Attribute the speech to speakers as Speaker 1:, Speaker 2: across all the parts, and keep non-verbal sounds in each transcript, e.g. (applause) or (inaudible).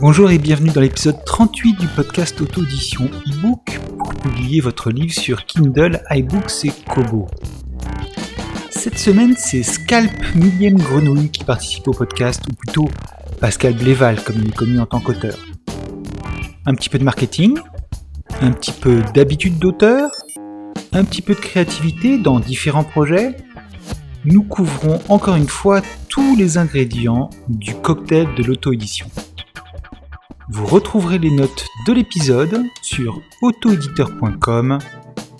Speaker 1: Bonjour et bienvenue dans l'épisode 38 du podcast Auto-édition e-book pour publier votre livre sur Kindle, iBooks et Kobo. Cette semaine, c'est Scalp Millième Grenouille qui participe au podcast, ou plutôt Pascal Bléval, comme il est connu en tant qu'auteur. Un petit peu de marketing, un petit peu d'habitude d'auteur, un petit peu de créativité dans différents projets. Nous couvrons encore une fois tous les ingrédients du cocktail de l'auto-édition. Vous retrouverez les notes de l'épisode sur autoéditeur.com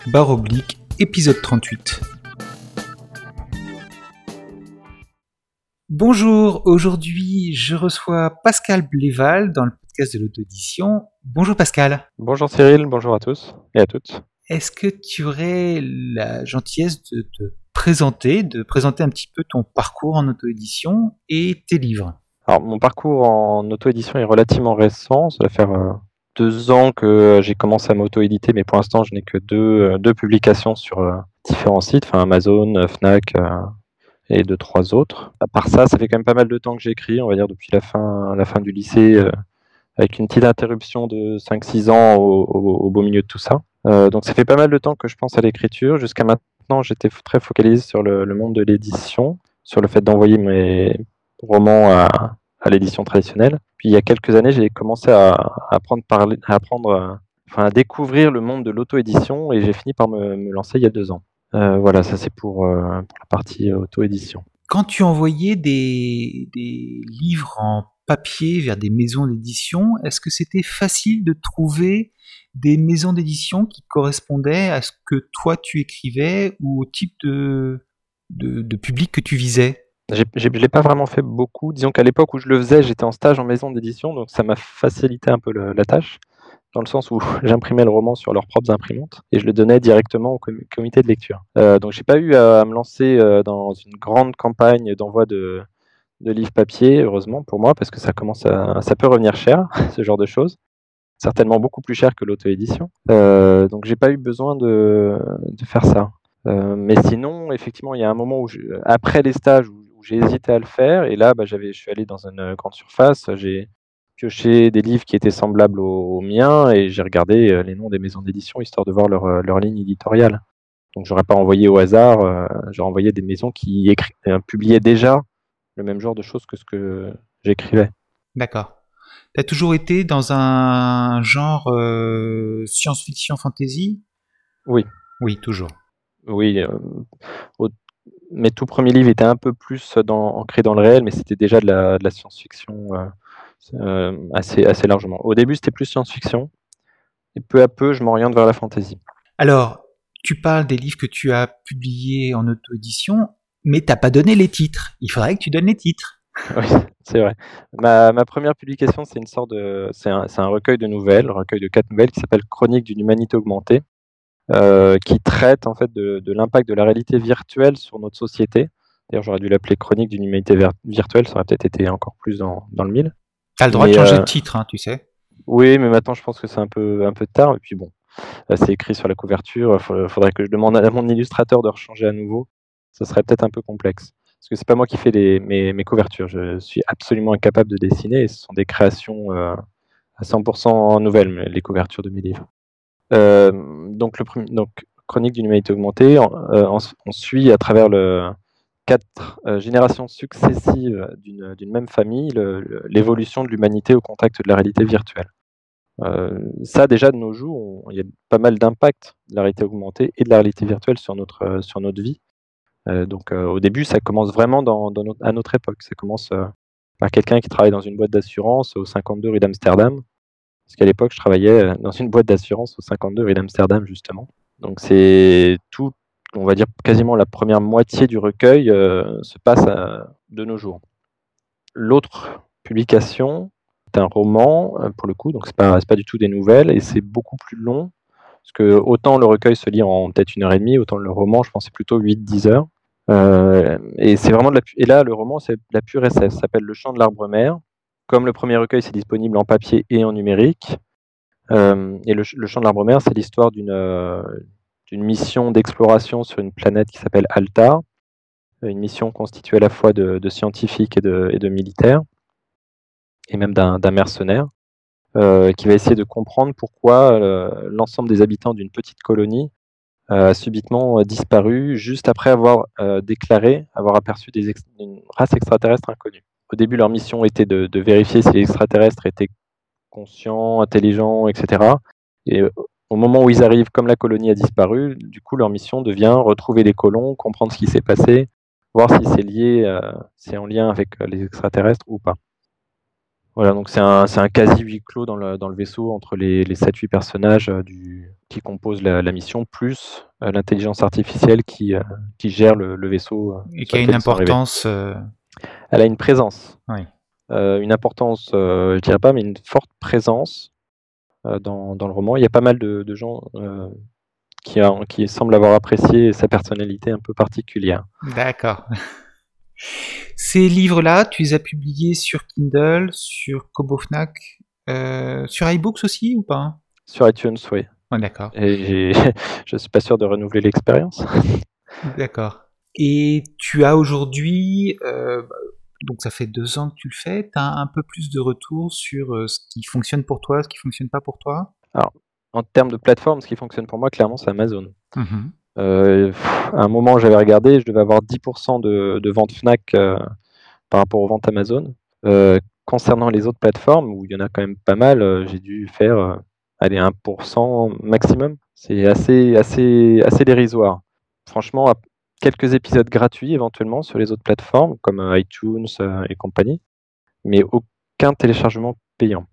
Speaker 1: barre oblique épisode 38. Bonjour, aujourd'hui je reçois Pascal Bléval dans le podcast de l'auto-édition. Bonjour Pascal.
Speaker 2: Bonjour Cyril, bonjour à tous et à toutes.
Speaker 1: Est-ce que tu aurais la gentillesse de te présenter, de présenter un petit peu ton parcours en auto-édition et tes livres?
Speaker 2: Alors, mon parcours en auto-édition est relativement récent. Ça va faire euh, deux ans que j'ai commencé à m'auto-éditer, mais pour l'instant, je n'ai que deux, euh, deux, publications sur euh, différents sites, enfin Amazon, Fnac et deux, trois autres. À part ça, ça fait quand même pas mal de temps que j'écris, on va dire depuis la fin, la fin du lycée, avec une petite interruption de 5-6 ans au, beau milieu de tout ça. donc, ça fait pas mal de temps que je pense à l'écriture. Jusqu'à maintenant, j'étais très focalisé sur le, monde de l'édition, sur le fait d'envoyer mes roman à, l'édition traditionnelle. Puis il y a quelques années, j'ai commencé à, apprendre, à apprendre, euh, enfin à découvrir le monde de l'auto-édition et j'ai fini par me, lancer il y a deux ans. Euh, voilà, ça c'est pour, euh, pour, la partie auto-édition.
Speaker 1: Quand tu envoyais des, des, livres en papier vers des maisons d'édition, est-ce que c'était facile de trouver des maisons d'édition qui correspondaient à ce que toi tu écrivais ou au type de, de, de public que tu visais?
Speaker 2: Je l'ai pas vraiment fait beaucoup. Disons qu'à l'époque où je le faisais, j'étais en stage en maison d'édition, donc ça m'a facilité un peu la tâche, dans le sens où (laughs) j'imprimais le roman sur leurs propres imprimantes et je le donnais directement au comité de lecture. Euh, donc j'ai pas eu à, me lancer euh, dans une grande campagne d'envoi de, livres papier, heureusement pour moi, parce que ça commence ça peut revenir cher, (laughs) ce genre de choses. Certainement beaucoup plus cher que l'auto-édition. Euh, donc j'ai pas eu besoin de, faire ça. Euh, mais sinon, effectivement, il y a un moment où, après les stages, où j'ai hésité à le faire. Et là, bah, j'avais, je suis allé dans une euh, grande surface, j'ai pioché des livres qui étaient semblables aux, miens et j'ai regardé euh, les noms des maisons d'édition histoire de voir leur, euh, leur ligne éditoriale. Donc, j'aurais pas envoyé au hasard, j'aurais envoyé des maisons qui publiaient déjà le même genre de choses que ce que j'écrivais.
Speaker 1: D'accord. Tu as toujours été dans un genre science-fiction fantasy?
Speaker 2: Oui.
Speaker 1: Oui, toujours.
Speaker 2: Oui, mes tout premiers livres étaient un peu plus dans, ancrés dans le réel, mais c'était déjà de la, science-fiction euh, euh, assez, assez largement. Au début, c'était plus science-fiction, et peu à peu, je m'oriente vers la fantasy.
Speaker 1: Alors, tu parles des livres que tu as publiés en auto-édition, mais tu n'as pas donné les titres. Il faudrait que tu donnes les titres. (laughs)
Speaker 2: Oui, c'est vrai. Ma, première publication, c'est une sorte de, c'est un, un, recueil de nouvelles, un recueil de quatre nouvelles qui s'appelle Chronique d'une humanité augmentée. Euh, qui traite en fait de, l'impact de la réalité virtuelle sur notre société. D'ailleurs, j'aurais dû l'appeler Chronique d'une humanité virtuelle, ça aurait peut-être été encore plus dans, dans le mille.
Speaker 1: T'as le droit de changer de euh, titre, hein, tu sais.
Speaker 2: Oui, mais maintenant je pense que c'est un peu, un peu tard. Et puis bon, euh, c'est écrit sur la couverture. Il faudrait que je demande à mon illustrateur de rechanger à nouveau. Ça serait peut-être un peu complexe. Parce que c'est pas moi qui fais les, mes, mes, couvertures. Je suis absolument incapable de dessiner. Et ce sont des créations à 100% nouvelles, les couvertures de mes livres. Euh, donc, le donc, Chronique d'une humanité augmentée, euh, on, suit à travers le, quatre euh, générations successives d'une même famille l'évolution de l'humanité au contact de la réalité virtuelle. ça, déjà, de nos jours, il y a pas mal d'impact de la réalité augmentée et de la réalité virtuelle sur notre, sur notre vie. donc, au début, ça commence vraiment dans, à notre époque. Ça commence par quelqu'un qui travaille dans une boîte d'assurance au 52 rue d'Amsterdam, parce qu'à l'époque, je travaillais euh, dans une boîte d'assurance au 52 rue d'Amsterdam, justement. Donc c'est tout, on va dire quasiment la première moitié du recueil euh, se passe de nos jours. L'autre publication est un roman, euh, pour le coup, donc c'est pas, pas du tout des nouvelles, et c'est beaucoup plus long, parce que autant le recueil se lit en peut-être une heure et demie, autant le roman, je pense, c'est plutôt 8-10 heures. et là, le roman, c'est la pure SF, ça s'appelle Le chant de l'arbre mère comme le premier recueil, c'est disponible en papier et en numérique. Euh, et le, Chant de l'arbre-mer, c'est l'histoire d'une mission d'exploration sur une planète qui s'appelle Alta, une mission constituée à la fois de, scientifiques et de, militaires, et même d'un mercenaire, qui va essayer de comprendre pourquoi l'ensemble des habitants d'une petite colonie a subitement disparu juste après avoir déclaré avoir aperçu une race extraterrestre inconnue. Au début, leur mission était de, vérifier si les extraterrestres étaient conscients, intelligents, etc. Et au moment où ils arrivent, comme la colonie a disparu, du coup, leur mission devient retrouver les colons, comprendre ce qui s'est passé, voir si c'est lié, c'est en lien avec les extraterrestres ou pas. Voilà, donc c'est un, un, quasi huis clos dans le, dans le vaisseau entre les, les 7-8 personnages euh, du, qui composent la, la mission, plus euh, l'intelligence artificielle qui, euh, qui gère le, le vaisseau.
Speaker 1: Et qui a une importance.
Speaker 2: Elle a une présence. Oui. une importance, je dirais pas, mais une forte présence dans, dans, le roman. Il y a pas mal de, de gens qui, a, qui semblent avoir apprécié sa personnalité un peu particulière.
Speaker 1: D'accord. (laughs) Ces livres-là, tu les as publiés sur Kindle, sur Kobo Fnac, euh, sur iBooks aussi ou pas
Speaker 2: Sur iTunes, oui.
Speaker 1: d'accord.
Speaker 2: Et (laughs) je suis pas sûr de renouveler l'expérience.
Speaker 1: D'accord. Et tu as aujourd'hui, euh, donc ça fait deux ans que tu le fais, tu as un peu plus de retours sur euh, ce qui fonctionne pour toi, ce qui fonctionne pas pour toi?
Speaker 2: Alors, en termes de plateforme, ce qui fonctionne pour moi, clairement, c'est Amazon. Mmh euh, à un moment, j'avais regardé, je devais avoir 10% de, de ventes Fnac euh, par rapport aux ventes Amazon. Euh, concernant les autres plateformes, où il y en a quand même pas mal, j'ai dû faire allez, 1% maximum. C'est assez, assez, assez dérisoire. Franchement, quelques épisodes gratuits éventuellement sur les autres plateformes, comme iTunes et compagnie, mais aucun téléchargement payant.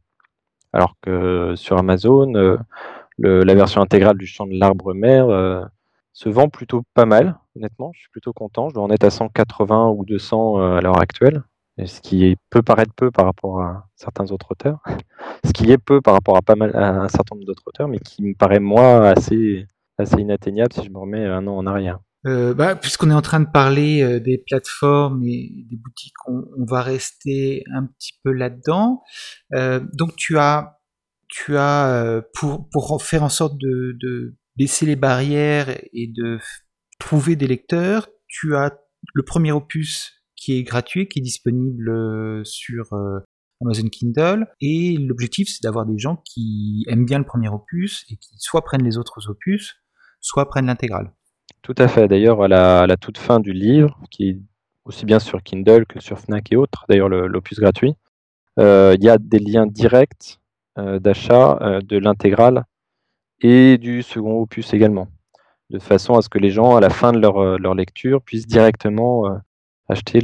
Speaker 2: Alors que sur Amazon, la version intégrale du champ de l'arbre mère se vend plutôt pas mal, honnêtement. Je suis plutôt content. Je dois en être à 180 ou 200 euh, à l'heure actuelle. ce qui peut paraître peu par rapport à certains autres auteurs. (laughs) ce qui est peu par rapport à, pas mal, à un certain nombre d'autres auteurs, mais qui me paraît, moi, assez, assez inatteignable si je me remets un an en arrière.
Speaker 1: Euh, bah, Puisqu'on est en train de parler euh, des plateformes et des boutiques, on, va rester un petit peu là-dedans. donc tu as, tu as pour, pour faire en sorte de, de baisser les barrières et de trouver des lecteurs, tu as le premier opus qui est gratuit, qui est disponible euh, sur euh, Amazon Kindle. Et l'objectif, c'est d'avoir des gens qui aiment bien le premier opus et qui soit prennent les autres opus, soit prennent l'intégrale.
Speaker 2: Tout à fait. D'ailleurs, à la, toute fin du livre, qui est aussi bien sur Kindle que sur Fnac et autres, d'ailleurs l'opus gratuit, euh, il y a des liens directs d'achat de l'intégrale et du second opus également, de façon à ce que les gens, à la fin de leur, euh, lecture, puissent directement euh, acheter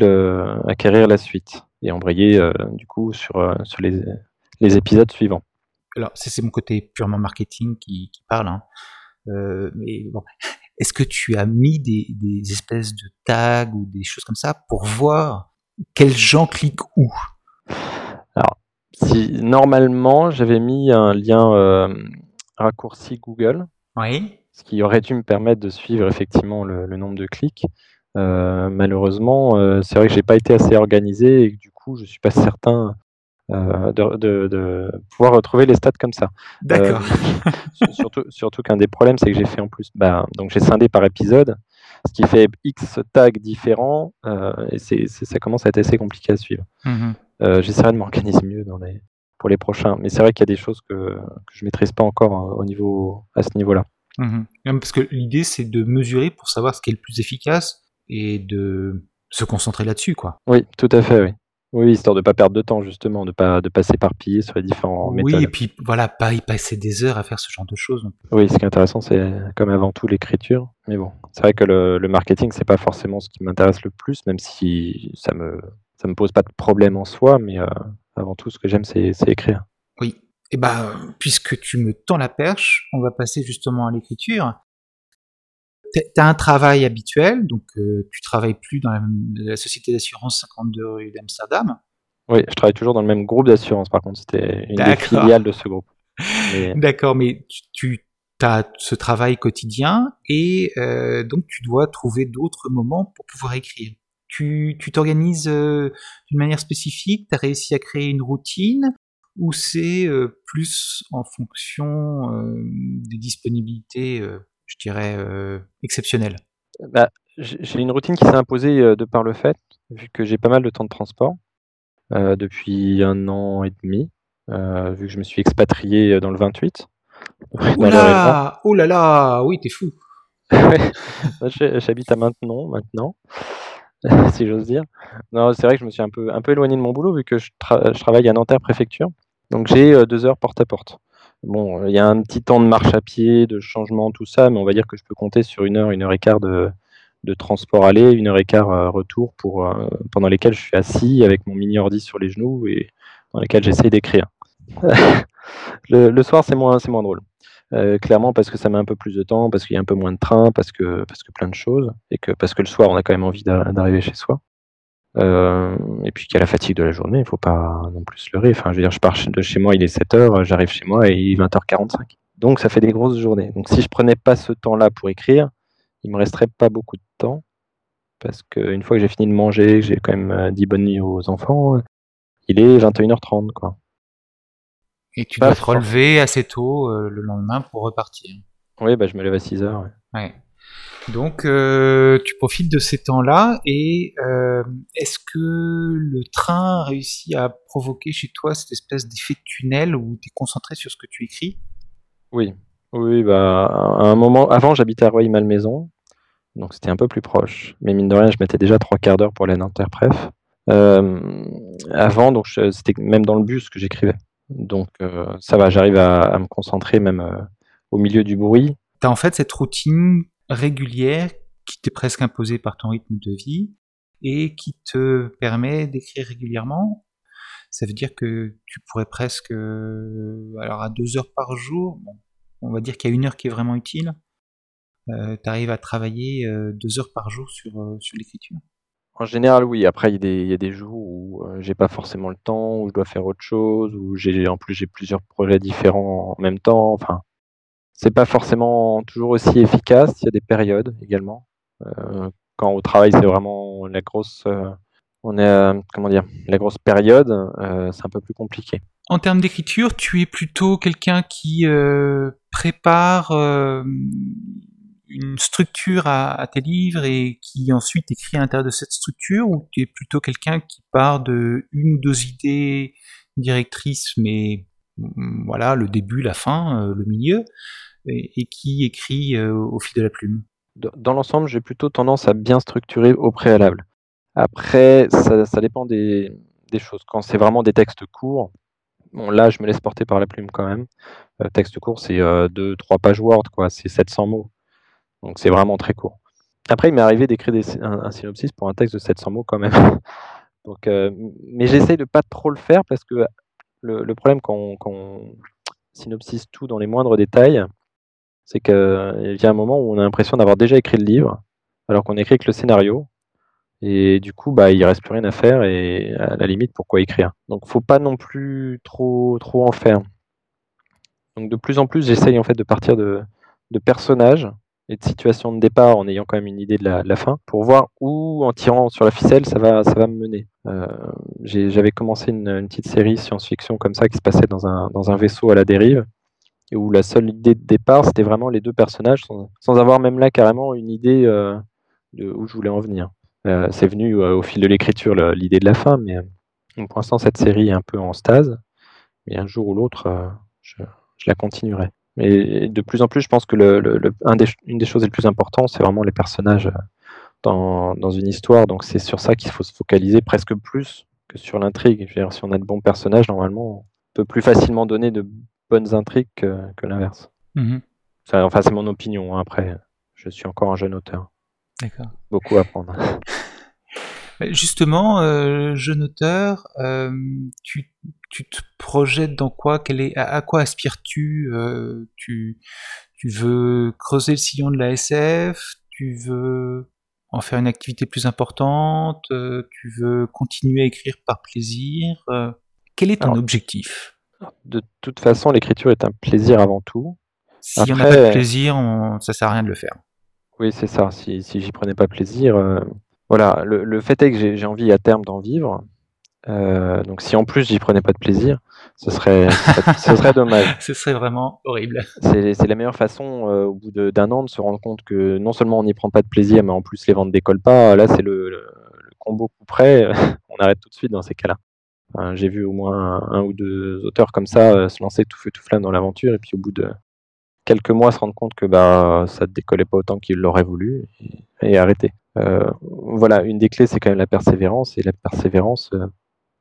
Speaker 2: acquérir la suite et embrayer euh, du coup sur, les, épisodes suivants.
Speaker 1: Alors, c'est mon côté purement marketing qui, qui parle, hein. mais bon. Est-ce que tu as mis des, des, espèces de tags ou des choses comme ça pour voir quels gens cliquent où?
Speaker 2: Alors, si normalement j'avais mis un lien raccourci Google.
Speaker 1: Oui.
Speaker 2: Ce qui aurait dû me permettre de suivre effectivement le, nombre de clics. Euh, malheureusement, euh, c'est vrai que j'ai pas été assez organisé et que, du coup, je suis pas certain euh, de, pouvoir retrouver les stats comme ça.
Speaker 1: D'accord. (laughs)
Speaker 2: surtout, surtout qu'un des problèmes, c'est que j'ai fait en plus, bah, donc j'ai scindé par épisode, ce qui fait X tags différents et c'est, ça commence à être assez compliqué à suivre. Mmh j'essaierai de m'organiser mieux dans les, pour les prochains. Mais c'est vrai qu'il y a des choses que, que je maîtrise pas encore euh, au niveau, à ce niveau-là.
Speaker 1: Mhm. Parce que l'idée, c'est de mesurer pour savoir ce qui est le plus efficace et de se concentrer là-dessus, quoi.
Speaker 2: Oui, tout à fait, oui. Oui, histoire de pas perdre de temps, justement, de pas de pas s'éparpiller sur les différents
Speaker 1: oui,
Speaker 2: méthodes.
Speaker 1: Oui, et puis voilà, pas y passer des heures à faire ce genre de choses.
Speaker 2: Oui, ce qui est intéressant, c'est comme avant tout l'écriture. Mais bon, c'est vrai que le, le marketing, c'est pas forcément ce qui m'intéresse le plus, même si ça me ça me pose pas de problème en soi, mais euh, avant tout, ce que j'aime, c'est écrire.
Speaker 1: Oui. Et eh ben, puisque tu me tends la perche, on va passer justement à l'écriture. Tu as un travail habituel, donc euh, tu travailles plus dans la, société d'assurance 52 rue d'Amsterdam.
Speaker 2: Oui, je travaille toujours dans le même groupe d'assurance, par contre, c'était une des filiales de ce groupe. (laughs)
Speaker 1: D'accord, mais tu, as ce travail quotidien et euh, donc tu dois trouver d'autres moments pour pouvoir écrire. Tu t'organises d'une manière spécifique Tu as réussi à créer une routine ou c'est plus en fonction des disponibilités, je dirais, exceptionnelles
Speaker 2: bah, J'ai une routine qui s'est imposée de par le fait, vu que j'ai pas mal de temps de transport depuis un an et demi, vu que je me suis expatrié dans le 28.
Speaker 1: Oula Oh là là Oui, t'es fou (laughs)
Speaker 2: J'habite à Maintenon maintenant, (laughs) si j'ose dire. Non, c'est vrai que je me suis un peu, un peu éloigné de mon boulot vu que je, je travaille à Nanterre Préfecture. Donc j'ai euh, deux heures porte à porte. Bon, il y a un petit temps de marche à pied, de changement, tout ça, mais on va dire que je peux compter sur une heure, une heure et quart de, transport aller, une heure et quart euh, retour pour, euh, pendant lesquels je suis assis avec mon mini ordi sur les genoux et dans lesquels j'essaye d'écrire. (laughs) le, soir, c'est moins, c'est moins drôle. clairement parce que ça met un peu plus de temps, parce qu'il y a un peu moins de train, parce que, parce que plein de choses, et que parce que le soir, on a quand même envie d'arriver chez soi. Euh, et puis qu'il y a la fatigue de la journée, il faut pas non plus se leurrer. Enfin, je veux dire, je pars de chez moi, il est 7h, j'arrive chez moi et il est 20h45. Donc ça fait des grosses journées. Donc si je prenais pas ce temps-là pour écrire, il me resterait pas beaucoup de temps. Parce qu'une fois que j'ai fini de manger, j'ai quand même euh, dit bonne nuit aux enfants, il est 21h30. Quoi.
Speaker 1: Et tu dois te relever assez tôt euh, le lendemain pour repartir.
Speaker 2: Oui, bah, je me lève à 6h.
Speaker 1: ouais. Donc, euh, tu profites de ces temps-là et euh, est-ce que le train réussit à provoquer chez toi cette espèce d'effet de tunnel où tu es concentré sur ce que tu écris?
Speaker 2: Oui, oui, bah, à un moment, avant j'habitais à Rueil-Malmaison, donc c'était un peu plus proche, mais mine de rien, je mettais déjà trois quarts d'heure pour aller à Nanterre euh, avant, donc c'était même dans le bus que j'écrivais. Donc ça va, j'arrive à, à, me concentrer même au milieu du bruit.
Speaker 1: Tu as en fait cette routine régulière qui t'est presque imposée par ton rythme de vie et qui te permet d'écrire régulièrement. Ça veut dire que tu pourrais presque, euh, alors à deux heures par jour, on va dire qu'il y a une heure qui est vraiment utile, euh, tu arrives à travailler euh, deux heures par jour sur, sur l'écriture.
Speaker 2: En général, oui. Après, il y, a des jours où j'ai pas forcément le temps, où je dois faire autre chose, où j'ai en plus j'ai plusieurs projets différents en même temps. Enfin, c'est pas forcément toujours aussi efficace. Il y a des périodes également. Euh, quand au travail, c'est vraiment la grosse, euh, on est, comment dire, la grosse période, euh, c'est un peu plus compliqué.
Speaker 1: En termes d'écriture, tu es plutôt quelqu'un qui prépare une structure à, tes livres et qui ensuite écrit à l'intérieur de cette structure, ou tu es plutôt quelqu'un qui part de une ou deux idées directrices, mais voilà, le début, la fin, le milieu, et, qui écrit euh, au fil de la plume
Speaker 2: Dans l'ensemble, j'ai plutôt tendance à bien structurer au préalable. Après, ça, dépend des, choses. Quand c'est vraiment des textes courts, bon, là, je me laisse porter par la plume quand même. Euh, texte court, c'est 2-3 euh, pages Word, quoi. C'est 700 mots. Donc, c'est vraiment très court. Après, il m'est arrivé d'écrire un, synopsis pour un texte de 700 mots quand même. (laughs) Donc, mais j'essaye de pas trop le faire parce que le, problème quand on synopsis tout dans les moindres détails, c'est qu'il y a un moment où on a l'impression d'avoir déjà écrit le livre, alors qu'on écrit que le scénario. Et du coup, bah, il reste plus rien à faire et à la limite, pourquoi écrire? Donc, faut pas non plus trop, trop en faire. Donc, de plus en plus, j'essaye en fait de partir de, personnages et de situations de départ en ayant quand même une idée de la, fin pour voir où, en tirant sur la ficelle, ça va, ça va me mener. Euh, j'avais commencé une, petite série science-fiction comme ça qui se passait dans un, dans un vaisseau à la dérive et où la seule idée de départ, c'était vraiment les deux personnages, sans, avoir même là carrément une idée euh, de où je voulais en venir. Euh, c'est venu au fil de l'écriture l'idée de la fin, mais pour l'instant cette série est un peu en stase, mais un jour ou l'autre, je, la continuerai. Mais de plus en plus, je pense que le, un des, une des choses les plus importantes, c'est vraiment les personnages dans, dans une histoire, donc c'est sur ça qu'il faut se focaliser presque plus que sur l'intrigue. Si on a de bons personnages, normalement, on peut plus facilement donner de bonnes intrigues que, l'inverse. Mhm. Enfin, c'est mon opinion. Hein. Après, je suis encore un jeune auteur.
Speaker 1: D'accord.
Speaker 2: Beaucoup à apprendre. (laughs)
Speaker 1: Justement, euh, jeune auteur, euh, tu, te projettes dans quoi? Est, à, quoi aspires-tu? Euh, tu, tu veux creuser le sillon de la SF Tu veux en faire une activité plus importante? Tu veux continuer à écrire par plaisir? Quel est ton objectif?
Speaker 2: de toute façon, l'écriture est un plaisir avant tout.
Speaker 1: Si on n'a pas de plaisir, on... ça sert à rien de le faire.
Speaker 2: Oui, c'est ça. Si, si j'y prenais pas plaisir, euh, voilà, le, le fait est que j'ai envie à terme d'en vivre. Euh, donc si en plus j'y prenais pas de plaisir, ce serait, ce serait, dommage. (laughs)
Speaker 1: Ce serait vraiment horrible.
Speaker 2: C'est la meilleure façon, euh, au bout de- d'un an, de se rendre compte que non seulement on n'y prend pas de plaisir, mais en plus les ventes décollent pas. Là, c'est le, le, le combo coup près. (laughs) on arrête tout de suite dans ces cas-là. Enfin, J'ai vu au moins un, un ou deux auteurs comme ça euh, se lancer tout feu tout flamme dans l'aventure, et puis au bout de quelques mois se rendre compte que bah ça ne décollait pas autant qu'ils l'auraient voulu, et, et arrêter. Euh, voilà, une des clés, c'est quand même la persévérance, et la persévérance, euh,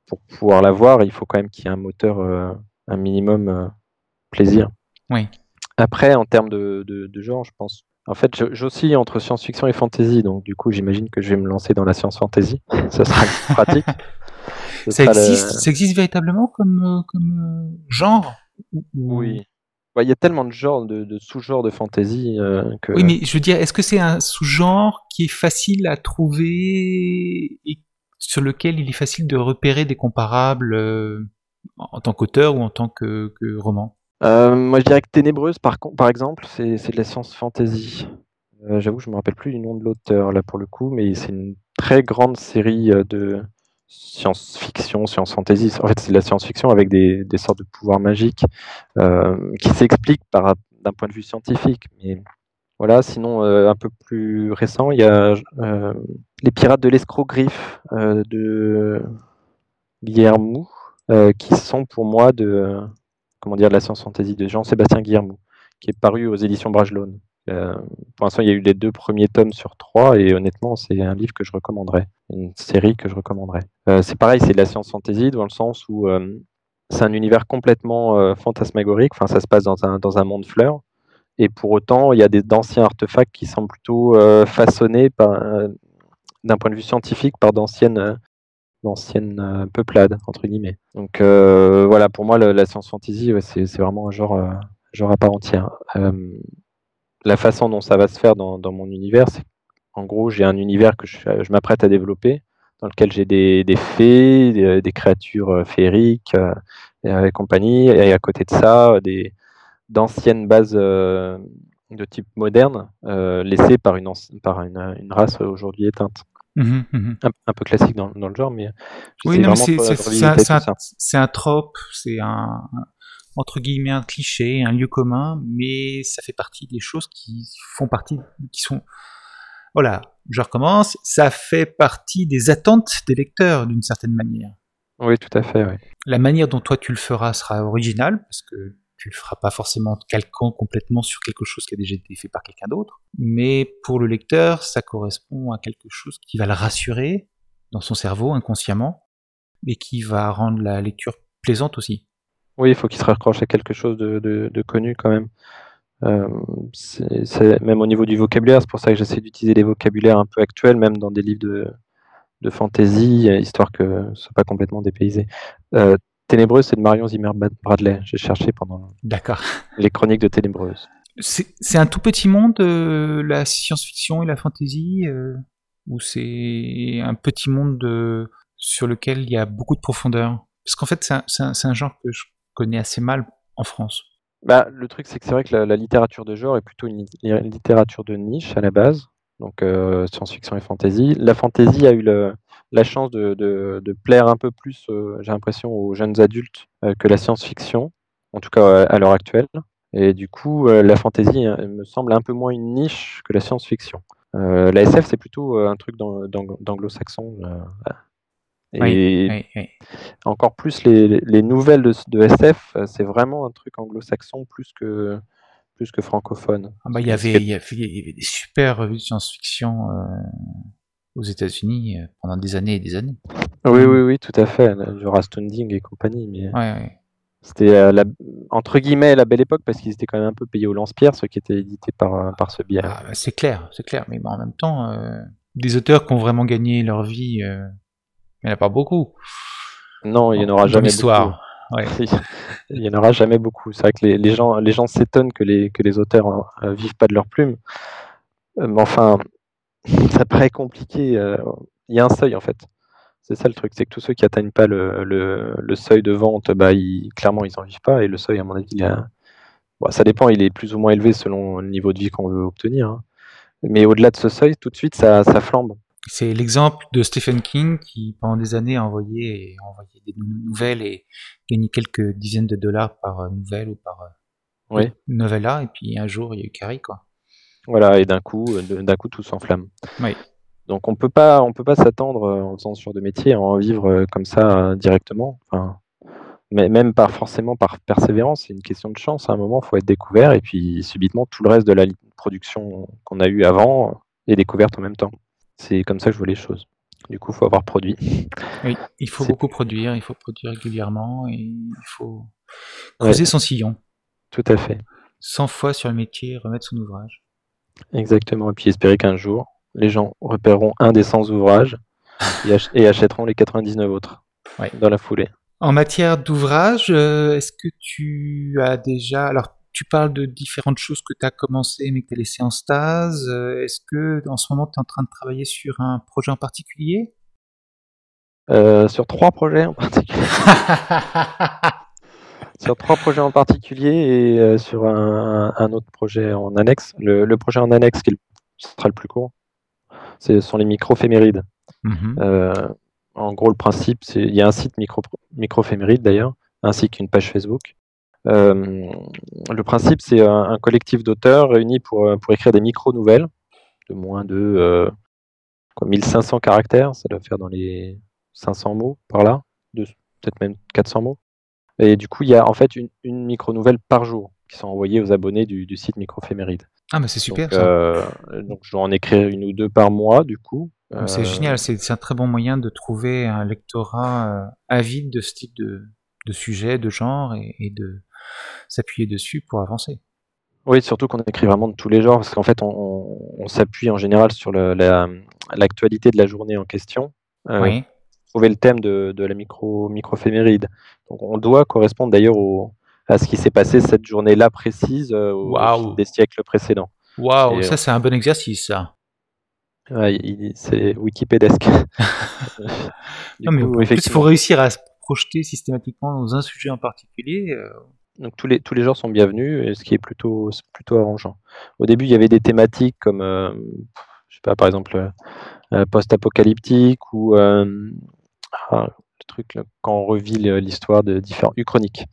Speaker 2: pour pouvoir l'avoir, il faut quand même qu'il y ait un moteur, euh, un minimum plaisir.
Speaker 1: Oui.
Speaker 2: Après, en termes de, de, de genre, je pense. En fait, j'oscille entre science-fiction et fantasy, donc du coup, j'imagine que je vais me lancer dans la science-fantasy. (laughs) Ça sera (laughs) pratique.
Speaker 1: Ça
Speaker 2: le-
Speaker 1: existe, ça existe véritablement comme, comme genre? Ou-
Speaker 2: Ouais, Il y a tellement de genres, de, de sous-genres de fantasy euh, que.
Speaker 1: Oui, mais je veux dire, est-ce que c'est un sous-genre qui est facile à trouver et sur lequel il est facile de repérer des comparables euh, en tant qu'auteur ou en tant que, que roman?
Speaker 2: Euh, moi, je dirais que Ténébreuse, par, exemple, c'est c'est de la science-fantasy. Euh, J'avoue, je me rappelle plus du nom de l'auteur là pour le coup, mais c'est une très grande série de science-fiction, science-fantasy. En fait, c'est de la science-fiction avec des, des sortes de pouvoirs magiques euh, qui s'expliquent par d'un point de vue scientifique. Voilà, sinon euh, un peu plus récent, il y a euh, les Pirates de l'escrogriffe euh, de Guillermo, qui sont pour moi de comment dire de la science fantasy de Jean-Sébastien Guillermo, qui est paru aux éditions Bragelonne. Euh, pour l'instant, il y a eu les deux premiers tomes sur trois, et honnêtement, c'est un livre que je recommanderais, une série que je recommanderais. Euh, c'est pareil, c'est de la science fantasy dans le sens où euh, c'est un univers complètement fantasmagorique. Enfin, ça se passe dans un dans un monde fleur, et pour autant, il y a des d'anciens artefacts qui sont plutôt façonnés d'un point de vue scientifique par d'anciennes d'anciennes peuplades entre guillemets. Donc voilà, pour moi, la science fantasy, ouais, c'est vraiment un genre genre à part entière. Euh, la façon dont ça va se faire dans, dans mon univers, c'est en gros, j'ai un univers que je, je m'apprête à développer, dans lequel j'ai des, des fées, des, des créatures euh, féeriques euh, et, et compagnie, et à côté de ça, des d'anciennes bases euh, de type moderne, euh, laissées par une, anci- par une, une race aujourd'hui éteinte.
Speaker 1: Mhm, mhm.
Speaker 2: Un, un peu classique dans, dans le genre, mais
Speaker 1: Oui, c'est un-
Speaker 2: ça.
Speaker 1: c'est un trope, c'est un- entre guillemets un cliché, un lieu commun, mais ça fait partie des choses qui font partie, qui sont, voilà, je recommence, ça fait partie des attentes des lecteurs d'une certaine manière.
Speaker 2: Oui, tout à fait. Oui.
Speaker 1: La manière dont toi tu le feras sera originale, parce que tu le feras pas forcément calquant complètement sur quelque chose qui a déjà été fait par quelqu'un d'autre, mais pour le lecteur, ça correspond à quelque chose qui va le rassurer dans son cerveau inconsciemment, et qui va rendre la lecture plaisante aussi.
Speaker 2: Oui, il faut qu'il se raccroche à quelque chose de, de- de connu quand même. Euh, c'est- même au niveau du vocabulaire, c'est pour ça que j'essaie d'utiliser des vocabulaires un peu actuels, même dans des livres de, de fantasy, euh, histoire que ce soit pas complètement dépaysé. Euh, Ténébreuse, c'est de Marion Zimmer Bradley. J'ai cherché pendant
Speaker 1: D'accord.
Speaker 2: les chroniques de Ténébreuse.
Speaker 1: C'est un tout petit monde, euh, la science-fiction et la fantasy, ou c'est un petit monde de- sur lequel il y a beaucoup de profondeur? Parce qu'en fait, c'est un, c'est un- c'est un genre que je connais assez mal en France.
Speaker 2: Bah, le truc, c'est que c'est vrai que la, littérature de genre est plutôt une, li- littérature de niche à la base, donc euh, science-fiction et fantasy. La fantasy a eu la chance de, plaire un peu plus, euh, j'ai l'impression, aux jeunes adultes euh, que la science-fiction, en tout cas à l'heure actuelle. Et du coup, la fantasy hein, me semble un peu moins une niche que la science-fiction. La SF, c'est plutôt un truc d'ang- d'ang- d'anglo-saxon. Et
Speaker 1: Oui, oui, oui.
Speaker 2: encore plus les, les nouvelles de, de SF, euh, c'est vraiment un truc anglo-saxon plus que, plus que francophone.
Speaker 1: Ah bah, il, y avait, il, y avait, il y avait des super revues de science-fiction euh, aux États-Unis euh, pendant des années et des années.
Speaker 2: Oui, oui, oui, tout à fait. Genre Astounding et compagnie. Mais
Speaker 1: Ouais, ouais.
Speaker 2: c'était euh, entre guillemets la belle époque parce qu'ils étaient quand même un peu payés au lance-pierre, ceux qui étaient édités par, par ce biais.
Speaker 1: Ah, bah, c'est clair, c'est clair. Mais bon, en même temps, euh, des auteurs qui ont vraiment gagné leur vie, il n'y en a pas beaucoup.
Speaker 2: Non, il n'y en aura jamais.
Speaker 1: Ouais.
Speaker 2: beaucoup. (laughs) il n'y en aura jamais beaucoup. C'est vrai que les, les gens, les gens s'étonnent que les, que les auteurs euh, vivent pas de leur plume. Euh, mais enfin, (laughs) ça paraît compliqué. euh, Il y a un seuil en fait. C'est ça le truc, c'est que tous ceux qui atteignent pas le, le, le seuil de vente, bah, ils, clairement, ils en vivent pas. Et le seuil, à mon avis, il a... bon, ça dépend, il est plus ou moins élevé selon le niveau de vie qu'on veut obtenir. hein. Mais au-delà de ce seuil, tout de suite, ça, ça flambe.
Speaker 1: C'est l'exemple de Stephen King qui, pendant des années, a envoyé, des nouvelles et gagné quelques dizaines de dollars par nouvelle ou par
Speaker 2: Oui.
Speaker 1: novella. Et puis un jour, il y a eu Carrie, quoi.
Speaker 2: Voilà, et d'un coup, euh, d'un coup, tout s'enflamme.
Speaker 1: Oui.
Speaker 2: Donc on peut pas, on peut pas s'attendre euh, en faisant ce genre de métier à en vivre euh, comme ça euh, directement. Enfin, mais même pas forcément par persévérance, c'est une question de chance. À un moment, il faut être découvert et puis subitement tout le reste de la production qu'on a eu avant euh, est découverte en même temps. C'est comme ça que je vois les choses. Du coup, il faut avoir produit.
Speaker 1: Oui, il faut beaucoup produire, il faut produire régulièrement et il faut
Speaker 2: Ouais.
Speaker 1: creuser son sillon.
Speaker 2: Tout à fait.
Speaker 1: 100 fois sur le métier et remettre son ouvrage.
Speaker 2: Exactement. Et puis espérer qu'un jour, les gens repéreront un des 100 ouvrages et, ach- et achèteront les 99 autres
Speaker 1: Ouais.
Speaker 2: dans la foulée.
Speaker 1: En matière d'ouvrage, euh, est-ce que tu as déjà... Alors, tu parles de différentes choses que tu as commencé mais que tu as laissé en stase. Euh, Est-ce que en ce moment, tu es en train de travailler sur un projet en particulier?
Speaker 2: Euh, sur trois projets en particulier. (laughs) sur trois projets en particulier et euh, sur un, un autre projet en annexe. Le, le projet en annexe, qui sera le plus court, ce sont les microphémérides.
Speaker 1: Mhm.
Speaker 2: Euh, en gros, le principe, c'est il y a un site micro, microphéméride d'ailleurs, ainsi qu'une page Facebook. Euh, le principe, c'est un, un collectif d'auteurs réunis pour, euh, pour écrire des micro-nouvelles de moins de euh, quoi, 1500 caractères, ça doit faire dans les 500 mots par là, peut-être même 400 mots. Et du coup, il y a en fait une, une micro-nouvelle par jour qui sont envoyées aux abonnés du, du site microphéméride.
Speaker 1: Ah, mais c'est super
Speaker 2: donc,
Speaker 1: ça.
Speaker 2: euh, donc, je dois en écrire une ou deux par mois, du coup.
Speaker 1: C'est
Speaker 2: Euh,
Speaker 1: génial, c'est c'est un très bon moyen de trouver un lectorat euh, avide de ce type de, de sujet, de genre, et, et de s'appuyer dessus pour avancer.
Speaker 2: Oui, surtout qu'on écrit vraiment de tous les genres, parce qu'en fait, on, on- on s'appuie en général sur le- la- l'actualité de la journée en question, euh,
Speaker 1: oui.
Speaker 2: trouver le thème de, de la micro, microphéméride. Donc, on doit correspondre d'ailleurs au- à ce qui s'est passé cette journée-là précise euh, au des siècles précédents.
Speaker 1: Waouh, ça c'est un bon exercice, ça.
Speaker 2: Ouais, c'est wikipédesque. (laughs)
Speaker 1: Non, mais
Speaker 2: coup,
Speaker 1: en plus, il faut réussir à se projeter systématiquement dans un sujet en particulier. euh,
Speaker 2: donc tous les, tous les genres sont bienvenus, ce qui est plutôt, plutôt arrangeant. Au début, il y avait des thématiques comme, euh, je sais pas, par exemple, euh, euh, post-apocalyptique ou euh, ah, le truc quand on revit l'histoire de différents uchroniques.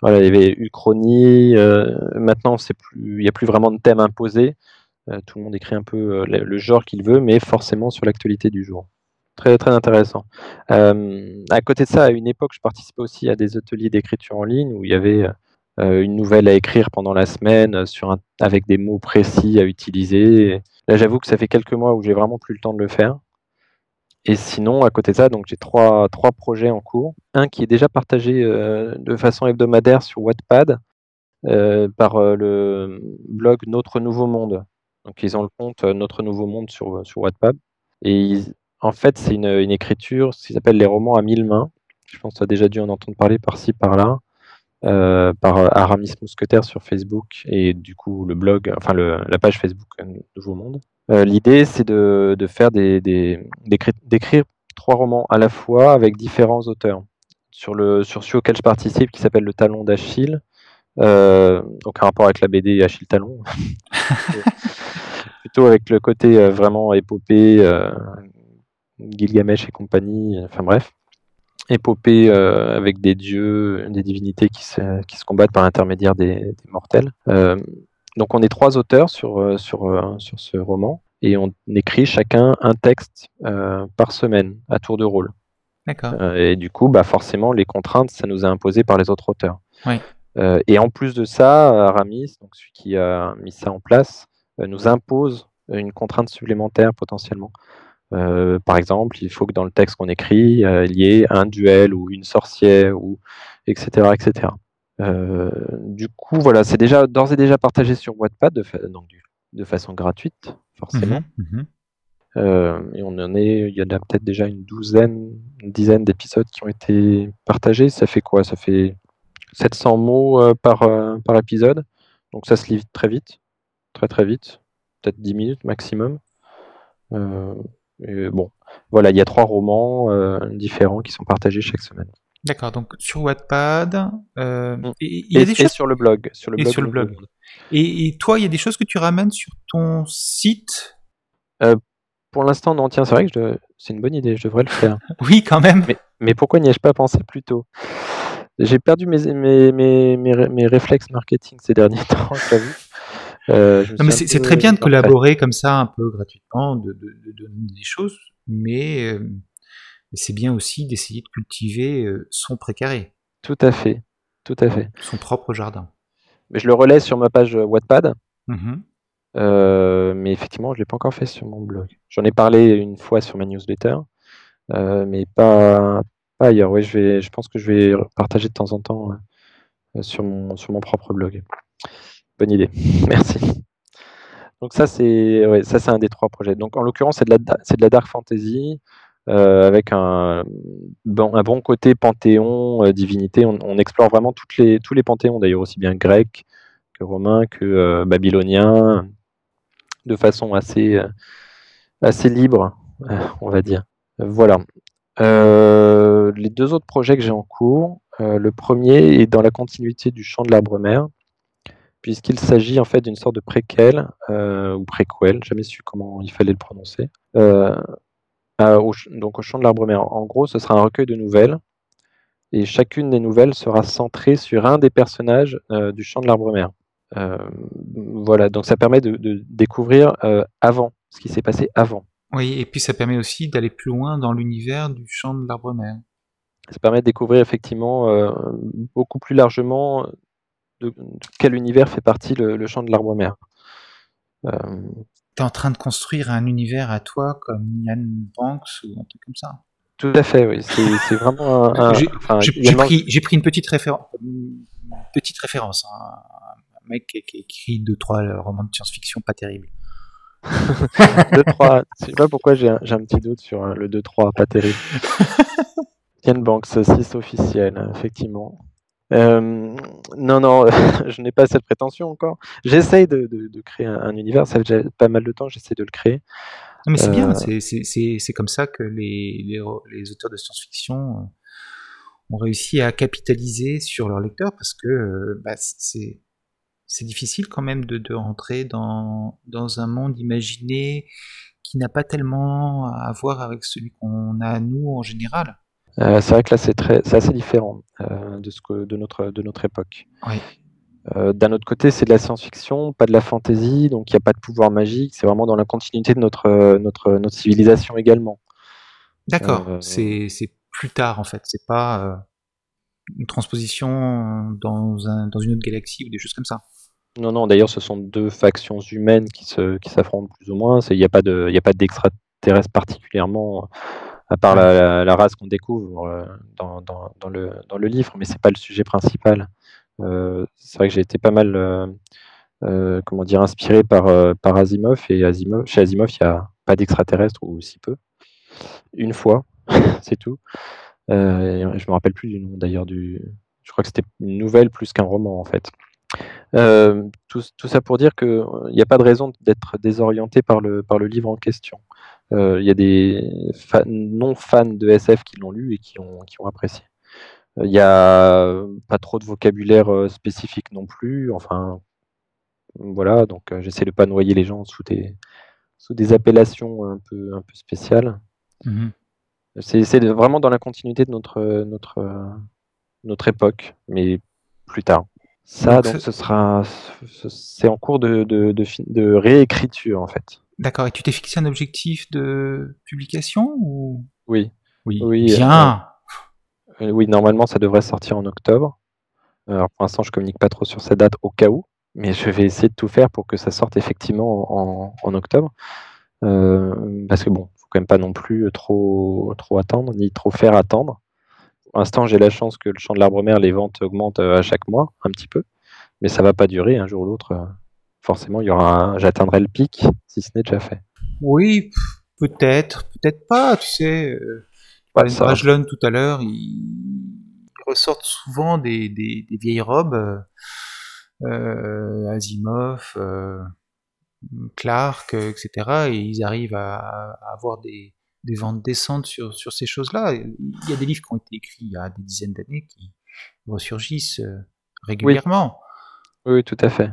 Speaker 2: Voilà, il y avait uchronie. maintenant, plus, il n'y a plus vraiment de thème imposé. Tout le monde écrit un peu le, genre qu'il veut, mais forcément sur l'actualité du jour. Très très intéressant. À côté de ça, à une époque, je participais aussi à des ateliers d'écriture en ligne où il y avait une nouvelle à écrire pendant la semaine euh, sur avec des mots précis à utiliser. Là, j'avoue que ça fait quelques mois où j'ai vraiment plus le temps de le faire. Et sinon, à côté de ça, donc j'ai trois, trois projets en cours. Un qui est déjà partagé euh, de façon hebdomadaire sur Wattpad euh, par euh, le blog Notre Nouveau Monde. Donc ils ont le compte euh, Notre Nouveau Monde sur, sur Wattpad. Et en fait, c'est une, une écriture, ce qu'ils appellent les romans à mille mains. Je pense que tu as déjà dû en entendre parler par-ci, par-là, euh, par Aramis Mousquetaire sur Facebook et du coup le blog, enfin la page Facebook euh, Nouveau Monde. Euh, L'idée, c'est de, de faire des, des- d'écri- d'écrire trois romans à la fois avec différents auteurs. Sur, le, sur celui auquel je participe, qui s'appelle Le Talon d'Achille, euh, donc un rapport avec la BD Achille Talon, (laughs) plutôt avec le côté vraiment épopée, Gilgamesh et compagnie, enfin bref, épopée euh, avec des dieux, des divinités qui se, qui se combattent par l'intermédiaire des, des mortels. Euh, donc on est trois auteurs sur, euh, sur, sur ce roman et on écrit chacun un texte euh, par semaine à tour de rôle.
Speaker 1: D'accord.
Speaker 2: Et du coup, bah forcément, les contraintes, ça nous est imposé par les autres auteurs.
Speaker 1: Oui.
Speaker 2: Et en plus de ça, Aramis, donc celui qui a mis ça en place, nous impose une contrainte supplémentaire potentiellement. Euh, par exemple, il faut que dans le texte qu'on écrit, euh, il y ait un duel ou une sorcière, ou etc., etc. Euh, du coup, voilà, c'est déjà d'ores et déjà partagé sur Wattpad de, fa- donc, du- de façon gratuite, forcément.
Speaker 1: Mhm, mhm.
Speaker 2: Et on en est, il y en a peut-être déjà une douzaine, une dizaine d'épisodes qui ont été partagés. Ça fait quoi? Ça fait 700 mots par, par épisode. Donc ça se lit très vite, très très vite, peut-être 10 minutes maximum. Euh, bon, voilà, il y a trois romans euh, différents qui sont partagés chaque semaine.
Speaker 1: D'accord, donc sur Wattpad, euh,
Speaker 2: Mm.
Speaker 1: et- et il y a
Speaker 2: Et,
Speaker 1: des
Speaker 2: et
Speaker 1: choses.
Speaker 2: sur le blog, sur le
Speaker 1: Et
Speaker 2: blog.
Speaker 1: sur le blog. Et, et toi, il y a des choses que tu ramènes sur ton site?
Speaker 2: Pour l'instant, non. Tiens, c'est vrai que je... c'est une bonne idée. Je devrais le faire. (laughs)
Speaker 1: oui, quand même.
Speaker 2: Mais, mais pourquoi n'y ai-je pas pensé plus tôt? J'ai perdu mes, mes, mes, mes, réflexes marketing ces derniers (laughs) temps, j'avoue.
Speaker 1: Euh, mais c'est très bien de collaborer comme ça un peu gratuitement, de, donner des choses, mais, euh, c'est bien aussi d'essayer de cultiver euh, son précaré.
Speaker 2: Tout à fait, tout à fait.
Speaker 1: Son propre jardin.
Speaker 2: Mais je le relais sur ma page Wattpad.
Speaker 1: Mmh
Speaker 2: mais effectivement, je l'ai pas encore fait sur mon blog. J'en ai parlé une fois sur ma newsletter, mais pas, pas ailleurs. Ouais, je vais, je pense que je vais partager de temps en temps sur mon sur mon propre blog. Idée, (laughs) merci. Donc ça c'est ça c'est un des trois projets. Donc en l'occurrence c'est de la c'est de la dark fantasy euh, avec un bon, un bon côté panthéon euh, divinité. On, explore vraiment toutes les tous les panthéons d'ailleurs aussi bien grecs que romains que euh, babyloniens de façon assez assez libre, on va dire. Voilà. les deux autres projets que j'ai en cours, le premier est dans la continuité du champ de l'arbre-mère puisqu'il s'agit en fait d'une sorte de préquel euh, ou préquel, jamais su comment il fallait le prononcer. Euh, au, donc au champ de l'arbre-mère. En gros, ce sera un recueil de nouvelles et chacune des nouvelles sera centrée sur un des personnages euh, du champ de l'arbre-mère. voilà, donc ça permet de, de découvrir avant ce qui s'est passé avant.
Speaker 1: Oui, et puis ça permet aussi d'aller plus loin dans l'univers du champ de l'arbre-mère.
Speaker 2: Ça permet de découvrir effectivement beaucoup plus largement de, quel univers fait partie le, champ de l'arbre-mère.
Speaker 1: Euh... Tu es en train de construire un univers à toi comme Ian Banks ou un truc comme ça
Speaker 2: Tout à fait, oui. C'est vraiment un. (laughs)
Speaker 1: J'ai pris, une petite, référence, petite référence. Hein. Un mec qui, qui, écrit deux, trois romans de science-fiction pas terribles. (laughs)
Speaker 2: 2-3, je sais pas pourquoi j'ai un, un, petit doute sur le 2-3, pas terrible. (laughs) Ian Banks, 6 officiel, effectivement. Euh, non, non, (laughs) je n'ai pas cette prétention encore. J'essaye de, créer un, univers, ça fait déjà pas mal de temps, j'essaie de le créer.
Speaker 1: mais c'est bien, euh, c'est comme ça que les, les, auteurs de science-fiction euh, ont réussi à capitaliser sur leurs lecteurs parce que bah, c'est difficile quand même de, de rentrer dans, dans, un monde imaginé qui n'a pas tellement à voir avec celui qu'on a nous en général.
Speaker 2: Euh, c'est vrai que là, c'est très, c'est assez différent euh, de ce que de notre de notre époque. Euh, d'un autre côté, c'est de la science-fiction, pas de la fantasy, donc il n'y a pas de pouvoir magique. C'est vraiment dans la continuité de notre notre notre civilisation également.
Speaker 1: D'accord. c'est c'est plus tard en fait. C'est pas une transposition dans un dans une autre galaxie ou des choses comme ça.
Speaker 2: Non, non. D'ailleurs, ce sont deux factions humaines qui se qui s'affrontent plus ou moins. Il n'y a pas de il y a pas d'extraterrestres particulièrement à part la, race qu'on découvre euh, dans, le, livre, mais c'est pas le sujet principal. Euh, c'est vrai que j'ai été pas mal, euh, comment dire, inspiré par, Asimov, et Asimov, chez Asimov, il n'y a pas d'extraterrestres ou si peu. Une fois, (laughs) c'est tout. je me rappelle plus du nom d'ailleurs du. Je crois que c'était une nouvelle plus qu'un roman en fait. tout, ça pour dire qu'il n'y a pas de raison d'être désorienté par le livre en question. Euh, il y a des non-fans de SF qui l'ont lu et qui ont, qui ont apprécié. Il n'y a pas trop de vocabulaire euh, spécifique non plus. Enfin, voilà, donc euh, j'essaie de pas noyer les gens sous des, sous des appellations un peu, un peu spéciales. Mmh c'est vraiment dans la continuité de notre, notre, notre époque, mais plus tard. Ça, donc, ce sera, c'est en cours de, de, de, réécriture en fait.
Speaker 1: D'accord. Et tu t'es fixé un objectif de publication ou?
Speaker 2: Oui.
Speaker 1: Oui. oui Bien.
Speaker 2: Euh, oui, normalement, ça devrait sortir en octobre. Alors pour l'instant, je communique pas trop sur cette date au cas où, mais je vais essayer de tout faire pour que ça sorte effectivement en, octobre. Euh, parce que bon, faut quand même pas non plus trop trop attendre, ni trop faire attendre. Pour l'instant, j'ai la chance que le champ de l'arbre-mère, les ventes augmentent euh, à chaque mois, un petit peu, mais ça va pas durer un jour ou l'autre forcément, il y aura j'atteindrai le pic si ce n'est déjà fait.
Speaker 1: Oui, peut-être, peut-être pas, tu sais. Euh, ouais, tout à l'heure, ils... ressortent souvent des, des, vieilles robes. Euh, euh, Asimov, euh, Clark, etc. Et ils arrivent à, avoir des, des, ventes décentes sur, sur ces choses-là. Il y a des livres qui ont été écrits il y a des dizaines d'années qui ressurgissent régulièrement.
Speaker 2: oui, tout à fait.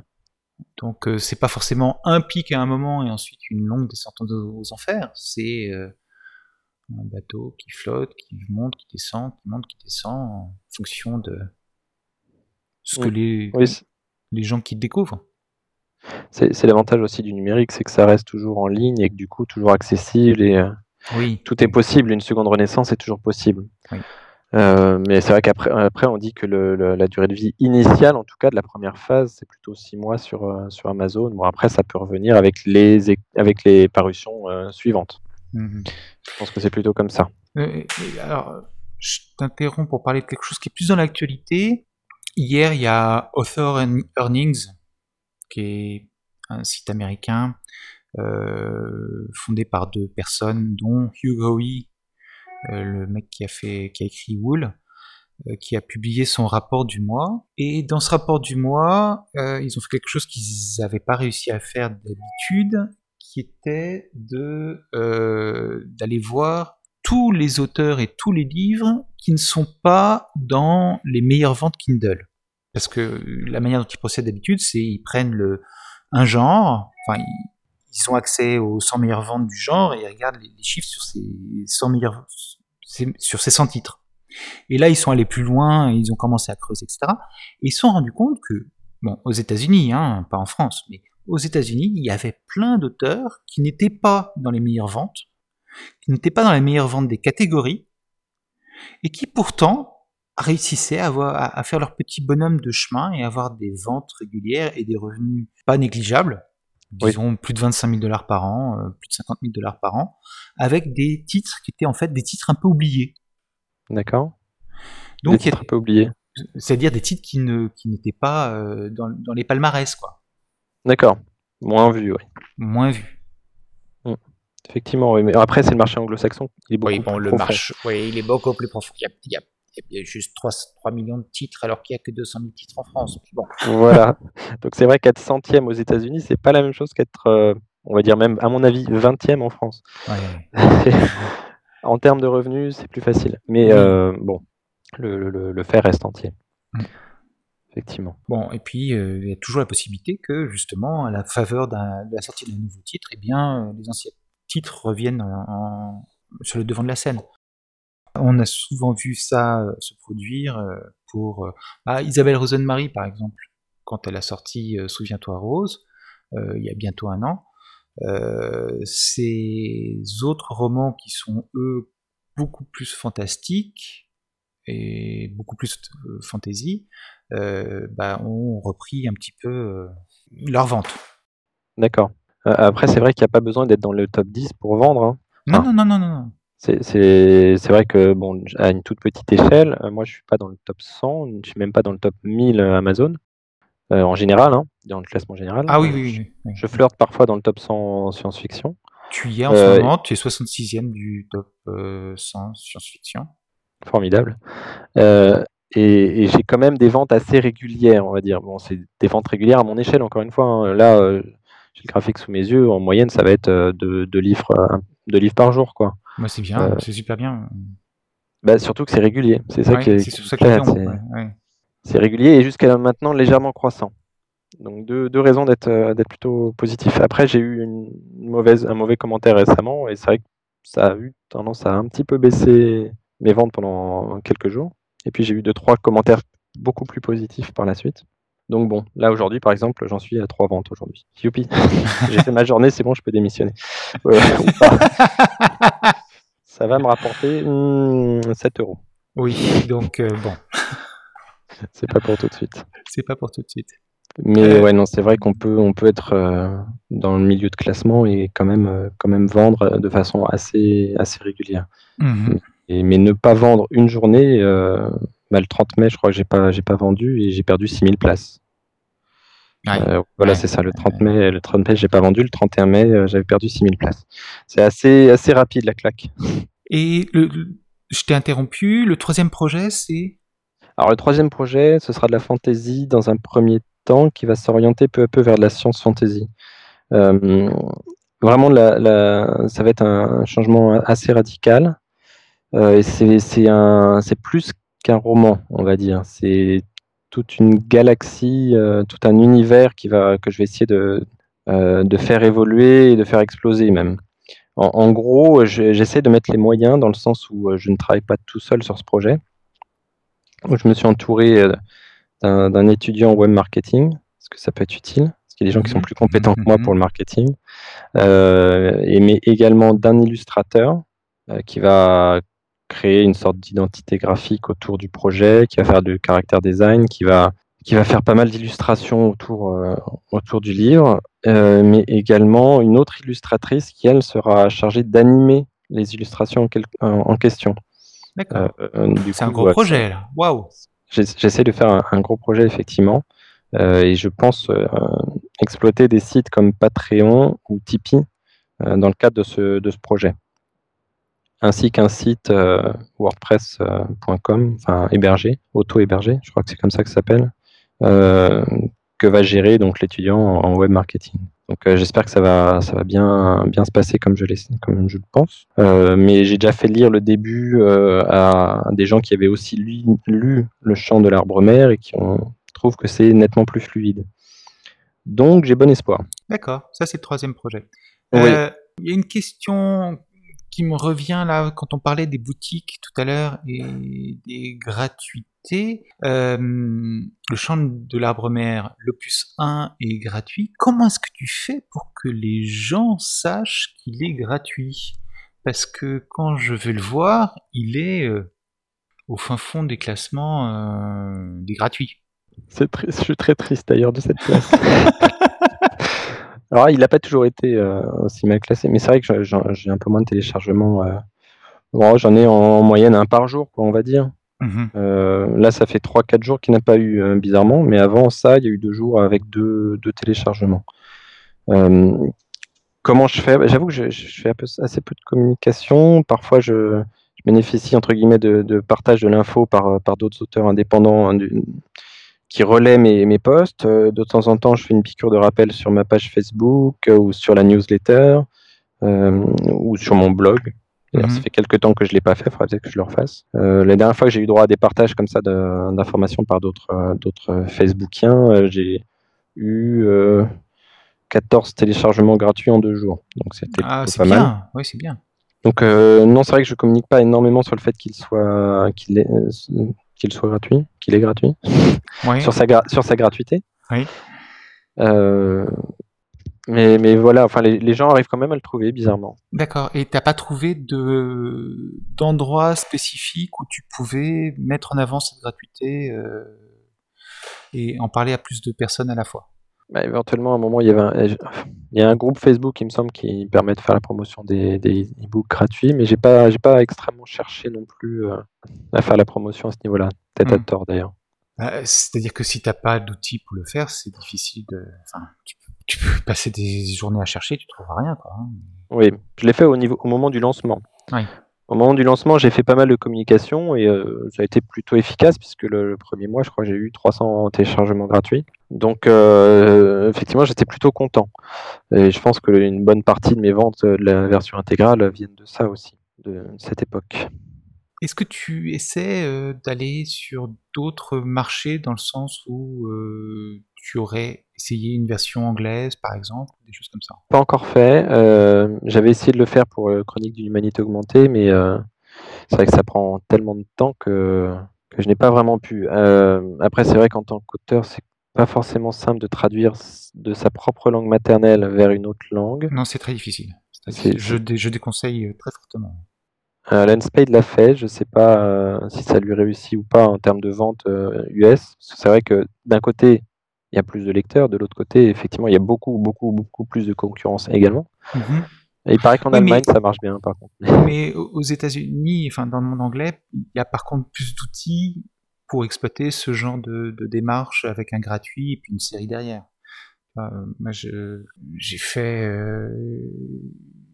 Speaker 1: Donc euh, c'est pas forcément un pic à un moment et ensuite une longue descente aux enfers. C'est euh, un bateau qui flotte, qui monte, qui descend, qui monte, qui descend en fonction de ce que les, les gens qui découvrent.
Speaker 2: C'est l'avantage aussi du numérique, c'est que ça reste toujours en ligne et que du coup toujours accessible et euh,
Speaker 1: oui.
Speaker 2: tout est possible. Une seconde renaissance est toujours possible. Euh, mais c'est vrai qu'après après on dit que le, la durée de vie initiale, en tout cas de la première phase, c'est plutôt six mois sur, euh, sur Amazon. Bon après ça peut revenir avec les, avec les parutions suivantes. Mhm. Je pense que c'est plutôt comme ça.
Speaker 1: alors, je t'interromps pour parler de quelque chose qui est plus dans l'actualité. Hier, il y a Author Earnings, qui est un site américain euh, fondé par deux personnes, dont Hugh Howey, euh, le mec qui a fait, qui a écrit Wool, euh, qui a publié son rapport du mois. Et dans ce rapport du mois, ils ont fait quelque chose qu'ils n'avaient pas réussi à faire d'habitude, qui était de d'aller voir tous les auteurs et tous les livres qui ne sont pas dans les meilleures ventes Kindle. Parce que la manière dont ils procèdent d'habitude, c'est ils prennent le, un genre, enfin, ils, ont accès aux 100 meilleures ventes du genre et ils regardent les, chiffres sur ces 100 meilleurs, sur ces 100 titres. Et là, ils sont allés plus loin, ils ont commencé à creuser, etc. Et ils se sont rendus compte que, bon, aux États-Unis, hein, pas en France, mais aux États-Unis, il y avait plein d'auteurs qui n'étaient pas dans les meilleures ventes, qui n'étaient pas dans les meilleures ventes des catégories, et qui pourtant réussissaient à, à, faire leur petit bonhomme de chemin et avoir des ventes régulières et des revenus pas négligeables, disons plus de 25 000 dollars par an, euh, plus de 50 000 dollars par an, avec des titres qui étaient en fait des titres un peu oubliés.
Speaker 2: D'accord. Donc, des titres un peu oubliés.
Speaker 1: C'est-à-dire des titres qui ne qui n'étaient pas euh, dans, dans, les palmarès, quoi.
Speaker 2: D'accord. Moins vu, oui.
Speaker 1: Moins vu.
Speaker 2: Mmh. Effectivement, oui. Mais après, c'est le marché anglo-saxon.
Speaker 1: Il est beaucoup oui, bon, le marché, oui, il est beaucoup plus profond. Il y a, il y a il y a juste 3, 3 millions de titres alors qu'il n'y a que 200 000 titres en France. Bon.
Speaker 2: Voilà. Donc c'est vrai qu'être centième aux États-Unis, c'est pas la même chose qu'être, euh, on va dire même, à mon avis, 20e en France. (laughs) en termes de revenus, c'est plus facile. Mais euh, bon, le, le, le, fait reste entier. Mm. Effectivement.
Speaker 1: Bon, et puis euh, il y a toujours la possibilité que, justement, à la faveur de la sortie d'un nouveau titre, eh bien, les anciens titres reviennent sur le devant de la scène. On a souvent vu ça euh, se produire euh, pour euh, ah, Isabelle Rosenmarie, par exemple, quand elle a sorti Souviens-toi Rose, il y a bientôt un an. ces autres romans qui sont, eux, beaucoup plus fantastiques et beaucoup plus fantasy, bah, ont repris un petit peu leur vente.
Speaker 2: D'accord. après, c'est vrai qu'il n'y a pas besoin d'être dans le top 10 pour vendre. Hein.
Speaker 1: Non, non, non, non, non.
Speaker 2: C'est vrai que, bon, à une toute petite échelle, euh, moi je suis pas dans le top 100, je suis même pas dans le top 1000 euh, Amazon, euh, en général, hein, dans le classement général.
Speaker 1: Ah oui, oui,
Speaker 2: oui. Je flirte parfois dans le top 100 science-fiction.
Speaker 1: Tu y es en ce moment, tu es 66e du top 100 science-fiction.
Speaker 2: Formidable. et, et j'ai quand même des ventes assez régulières, on va dire. Bon, c'est des ventes régulières à mon échelle, encore une fois. Hein. Là, j'ai le graphique sous mes yeux. En moyenne, ça va être deux de livres, de livres par jour, quoi.
Speaker 1: Moi, c'est bien, euh, c'est super bien.
Speaker 2: Bah, surtout que c'est régulier. C'est ça qui est. C'est régulier et jusqu'à maintenant légèrement croissant. Donc deux, deux raisons d'être euh, d'être plutôt positif. Après, j'ai eu une mauvaise, un mauvais commentaire récemment et c'est vrai que ça a eu tendance à un petit peu baisser mes ventes pendant quelques jours. Et puis j'ai eu deux trois commentaires beaucoup plus positifs par la suite. Donc bon, là aujourd'hui par exemple, j'en suis à trois ventes aujourd'hui. Youpi, (laughs) j'ai fait ma journée, c'est bon, je peux démissionner. (laughs) ça va me rapporter 7 hmm, euros.
Speaker 1: Oui, donc euh, bon. (laughs)
Speaker 2: c'est pas pour tout de suite.
Speaker 1: C'est pas pour tout de suite.
Speaker 2: Mais euh, ouais, non, c'est vrai qu'on peut, on peut être euh, dans le milieu de classement et quand même, quand même vendre de façon assez, assez régulière. Mhm. Et, mais ne pas vendre une journée, bah, le 30 mai, je crois que j'ai pas, j'ai pas vendu et j'ai perdu 6000 places. voilà, c'est ça. Le 30 mai, le 30 mai, j'ai pas vendu. Le 31 mai, j'avais perdu 6000 places. C'est assez, assez rapide la claque. (laughs)
Speaker 1: Et le, je t'ai interrompu. Le troisième projet, c'est?
Speaker 2: Alors le troisième projet, ce sera de la fantasy dans un premier temps, qui va s'orienter peu à peu vers de la science fantasy. Euh, vraiment, ça va être un changement assez radical. Euh, c'est plus qu'un roman, on va dire. C'est toute une galaxie, tout un univers qui va, que je vais essayer de, de faire évoluer et de faire exploser même. En, gros, j'essaie de mettre les moyens dans le sens où je ne travaille pas tout seul sur ce projet. je me suis entouré d'un étudiant web marketing, parce que ça peut être utile, parce qu'il y a des gens qui sont mmh plus compétents que moi mmh pour le marketing, et, mais également d'un illustrateur qui va créer une sorte d'identité graphique autour du projet, qui va faire du caractère design, qui va qui va faire pas mal d'illustrations autour, euh, autour du livre, euh, mais également une autre illustratrice qui, elle, sera chargée d'animer les illustrations en, question.
Speaker 1: D'accord. Euh, c'est un gros projet, là. Waouh
Speaker 2: J'essaie de faire un, gros projet, effectivement, et je pense exploiter des sites comme Patreon ou Tipeee dans le cadre de ce, de ce projet ainsi qu'un site wordpress.com, enfin hébergé, auto-hébergé, je crois que c'est comme ça que ça s'appelle, que va gérer donc l'étudiant en web marketing. Donc euh, j'espère que ça va, ça va bien, bien se passer comme je, comme je le pense. Euh, mais j'ai déjà fait lire le début à des gens qui avaient aussi lu, lu le chant de l'arbre mère et qui ont, trouvent que c'est nettement plus fluide. Donc j'ai bon espoir.
Speaker 1: D'accord, ça c'est le troisième projet. Il y a une question qui me revient là quand on parlait des boutiques tout à l'heure et des gratuités. Euh, le chant de l'arbre mère, l'opus 1 est gratuit. Comment est-ce que tu fais pour que les gens sachent qu'il est gratuit? Parce que quand je vais le voir, il est euh, au fin fond des classements euh, des gratuits.
Speaker 2: Je suis très triste d'ailleurs de cette place. (laughs) Alors, il n'a pas toujours été euh, aussi mal classé, mais c'est vrai que j'ai un peu moins de téléchargements. Euh. Bon, J'en ai en, moyenne un par jour, quoi, on va dire. Mmh euh, là, ça fait 3-4 jours qu'il n'a pas eu, bizarrement, mais avant ça, il y a eu deux jours avec deux, deux téléchargements. comment je fais? J'avoue que je, je fais assez peu de communication. Parfois, je, je bénéficie entre guillemets de, de partage de l'info par, par d'autres auteurs indépendants hein, qui relaie mes, mes posts. Euh, de temps en temps, je fais une piqûre de rappel sur ma page Facebook euh, ou sur la newsletter euh, ou sur mon blog. Ça mhm. fait quelques temps que je ne l'ai pas fait, il faudrait peut-être que je le refasse. la dernière fois que j'ai eu droit à des partages comme ça d'informations par d'autres d'autres Facebookiens, j'ai eu 14 téléchargements gratuits en deux jours. Donc c'était
Speaker 1: ah, pas bien. mal. Oui, c'est bien.
Speaker 2: Donc non, c'est vrai que je communique pas énormément sur le fait qu'il soit qu'il qu'il soit gratuit, qu'il est gratuit, (laughs) sur, sa sur sa gratuité.
Speaker 1: Oui.
Speaker 2: Euh, mais, mais voilà, enfin, les, gens arrivent quand même à le trouver bizarrement.
Speaker 1: D'accord. Et t'as pas trouvé de d'endroit spécifique où tu pouvais mettre en avant cette gratuité euh, et en parler à plus de personnes à la fois?
Speaker 2: Bah, éventuellement, à un moment, il y avait un, il y a un groupe Facebook, il me semble, qui permet de faire la promotion des, des e-books gratuits, mais j'ai pas, j'ai pas extrêmement cherché non plus euh, à faire la promotion à ce niveau-là. Peut-être à hmm. tort d'ailleurs.
Speaker 1: Bah, c'est-à-dire que si t'as pas d'outils pour le faire, c'est difficile de. Enfin, tu, peux (laughs) passer des journées à chercher, tu trouveras rien, quoi. Hein.
Speaker 2: Oui, je l'ai fait au niveau, au moment du lancement.
Speaker 1: Oui.
Speaker 2: Au moment du lancement, j'ai fait pas mal de communication et euh, ça a été plutôt efficace puisque le, premier mois, je crois que j'ai eu 300 téléchargements gratuits. Donc, euh, effectivement, j'étais plutôt content. Et je pense qu'une bonne partie de mes ventes de la version intégrale viennent de ça aussi, de cette époque.
Speaker 1: Est-ce que tu essaies euh, d'aller sur d'autres marchés dans le sens où tu aurais essayé une version anglaise, par exemple, des choses comme ça
Speaker 2: Pas encore fait. Euh, j'avais essayé de le faire pour euh, Chronique d'une humanité augmentée, mais euh, c'est vrai que ça prend tellement de temps que, je n'ai pas vraiment pu. après, c'est vrai qu'en tant qu'auteur, c'est pas forcément simple de traduire de sa propre langue maternelle vers une autre langue.
Speaker 1: Non, c'est très difficile. Je, je, déconseille très fortement.
Speaker 2: Alan Spade l'a fait, je ne sais pas si ça lui réussit ou pas en termes de vente US. C'est vrai que d'un côté, il y a plus de lecteurs. De l'autre côté, effectivement, il y a beaucoup, beaucoup, beaucoup plus de concurrence également. Mhm. Et il paraît qu'en Allemagne, ça marche bien, par contre. (laughs)
Speaker 1: Mais aux États-Unis, enfin dans le monde anglais, il y a par contre plus d'outils pour exploiter ce genre de, démarche avec un gratuit et puis une série derrière. moi, j'ai fait euh,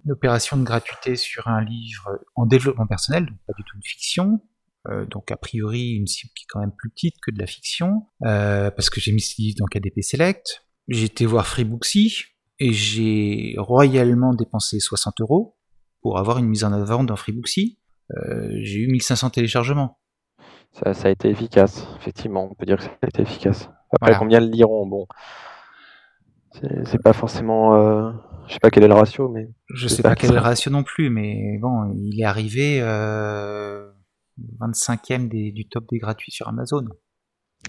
Speaker 1: une opération de gratuité sur un livre en développement personnel, donc pas du tout une fiction, euh, donc a priori une cible qui est quand même plus petite que de la fiction, euh, parce que j'ai mis ce livre dans KDP Select. J'ai été voir Freebooksy et j'ai royalement dépensé 60 euros pour avoir une mise en avant dans Freebooksy. Euh, j'ai eu 1500 téléchargements.
Speaker 2: Ça, ça a été efficace, effectivement. On peut dire que ça a été efficace. Après, combien le liront? Bon, c'est pas forcément. Je sais pas quel est le ratio, mais.
Speaker 1: Je sais pas quel est le ratio non plus, mais bon, il est arrivé euh, 25e du top des gratuits sur Amazon.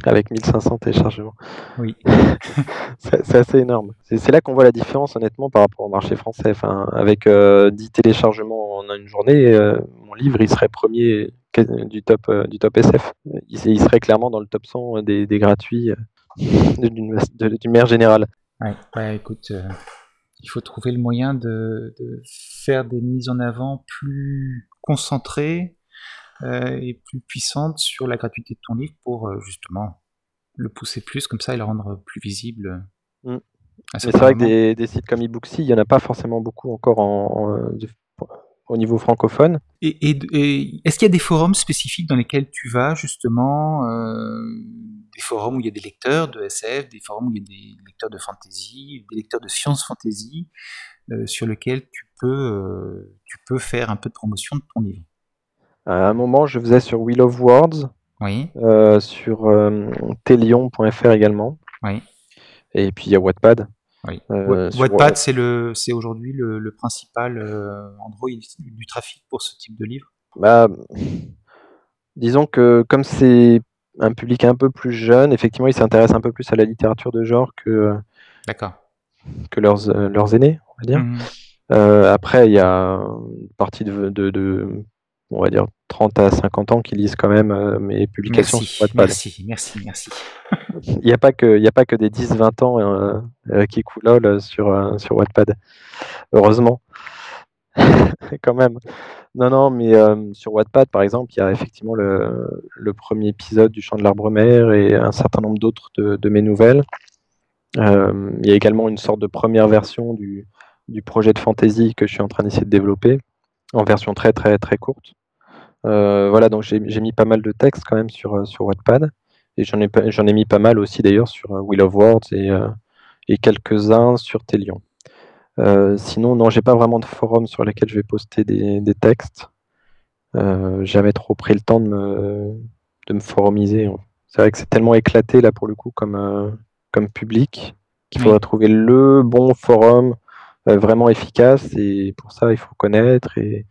Speaker 2: Avec 1500 téléchargements.
Speaker 1: Oui. (laughs)
Speaker 2: c'est assez énorme. C'est là qu'on voit la différence, honnêtement, par rapport au marché français. Enfin, avec euh, 10 téléchargements en une journée, euh, mon livre, il serait premier du top, euh, du top SF. Il, serait clairement dans le top 100 des, des gratuits (laughs) d'une manière générale.
Speaker 1: Ouais, ouais écoute, euh, il faut trouver le moyen de, de, faire des mises en avant plus concentrées euh, et plus puissantes sur la gratuité de ton livre pour euh, justement le pousser plus comme ça et le rendre plus visible.
Speaker 2: Mm. C'est vrai que des, des, sites comme eBooksy, il n'y en a pas forcément beaucoup encore en, en, au niveau francophone.
Speaker 1: Et, est-ce qu'il y a des forums spécifiques dans lesquels tu vas justement euh, Des forums où il y a des lecteurs de SF, des forums où il y a des lecteurs de fantasy, des lecteurs de science fantasy, euh, sur lesquels tu peux, euh, tu peux faire un peu de promotion de ton livre?
Speaker 2: À un moment, je faisais sur Wheel of Words,
Speaker 1: oui.
Speaker 2: sur telion.fr également.
Speaker 1: Oui.
Speaker 2: Et puis il y a Wattpad.
Speaker 1: Oui. Euh, Wattpad, c'est le, c'est aujourd'hui le, principal euh, endroit du, trafic pour ce type de livre.
Speaker 2: Bah, disons que comme c'est un public un peu plus jeune, effectivement, ils s'intéressent un peu plus à la littérature de genre que, que leurs, euh, leurs aînés, on va dire. Mmh. après, il y a une partie de, de, on va dire 30 à 50 ans qui lisent quand même mes publications
Speaker 1: merci, sur Wattpad. Merci, merci, merci. (laughs)
Speaker 2: Il n'y a, pas que, a pas que des 10-20 ans euh, euh, qui coulent sur, euh, sur Wattpad. Heureusement. (laughs) Quand même. Non, non, mais sur Wattpad, par exemple, il y a effectivement le, le premier épisode du Chant de l'arbre-mère et un certain nombre d'autres de, mes nouvelles. il y a également une sorte de première version du, du projet de fantasy que je suis en train d'essayer de développer, en version très, très, très courte. voilà, donc j'ai mis pas mal de textes quand même sur, sur Wattpad. Et j'en ai, j'en ai mis pas mal aussi d'ailleurs sur euh, Wheel of Words et, euh, et quelques-uns sur Telion. Euh, sinon, non, j'ai pas vraiment de forum sur lesquels je vais poster des, des textes. Euh, jamais trop pris le temps de me, de me forumiser. C'est vrai que c'est tellement éclaté là pour le coup comme, comme public qu'il faudra trouver le bon forum vraiment efficace et pour ça il faut connaître et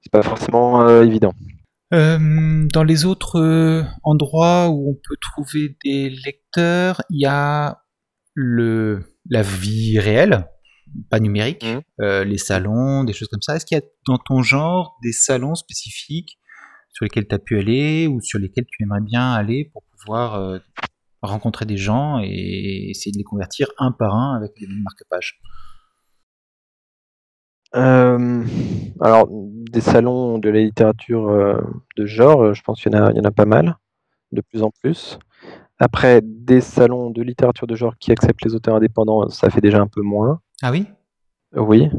Speaker 2: c'est pas forcément évident.
Speaker 1: Euh, dans les autres euh, endroits où on peut trouver des lecteurs, il y a le, la vie réelle, pas numérique, mmh. euh, les salons, des choses comme ça. Est-ce qu'il y a dans ton genre des salons spécifiques sur lesquels tu as pu aller ou sur lesquels tu aimerais bien aller pour pouvoir rencontrer des gens et essayer de les convertir un par un avec les marque-pages
Speaker 2: euh, alors, des salons de la littérature euh, de genre, euh, je pense qu'il y, en a, y en a pas mal, de plus en plus. Après, des salons de littérature de genre qui acceptent les auteurs indépendants, ça fait déjà un peu moins.
Speaker 1: Ah oui?
Speaker 2: Oui.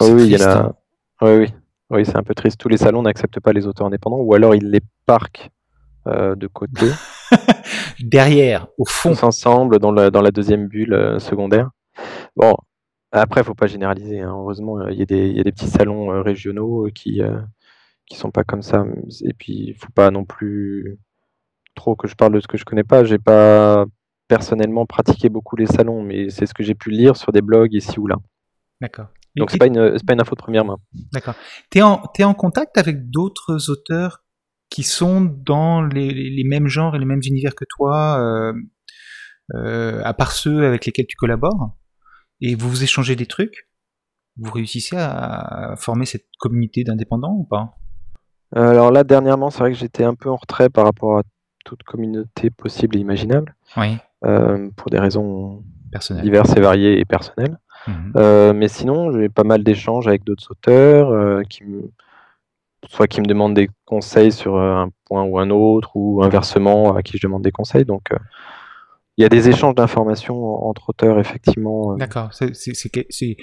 Speaker 2: Oui, il y en a. Oui, oui. Oui, c'est un peu triste. Tous les salons n'acceptent pas les auteurs indépendants, ou alors ils les parquent de côté. (laughs) (laughs)
Speaker 1: Derrière, au fond.
Speaker 2: Tous ensemble, dans la, dans la deuxième bulle secondaire. Bon, après, il faut pas généraliser. Hein. Heureusement, euh, il y, a des petits salons euh, régionaux euh, qui qui sont pas comme ça. Et puis, il faut pas non plus trop que je parle de ce que je connais pas. J'ai pas personnellement pratiqué beaucoup les salons, mais c'est ce que j'ai pu lire sur des blogs ici ou là.
Speaker 1: D'accord.
Speaker 2: Donc c'est pas une pas une info de première main.
Speaker 1: D'accord. Tu es es en contact avec d'autres auteurs qui sont dans les, les, mêmes genres et les mêmes univers que toi, à part ceux avec lesquels tu collabores et vous vous échangez des trucs Vous réussissez à former cette communauté d'indépendants ou pas?
Speaker 2: Euh, Alors là, dernièrement, c'est vrai que j'étais un peu en retrait par rapport à toute communauté possible et imaginable.
Speaker 1: Oui.
Speaker 2: Euh, pour des raisons diverses et variées et personnelles. Mhm. Euh, mais sinon, j'ai pas mal d'échanges avec d'autres auteurs qui soit qui me demandent des conseils sur un point ou un autre, ou inversement à qui je demande des conseils. Donc, il y a des échanges d'informations entre auteurs, effectivement.
Speaker 1: Euh. D'accord, c'est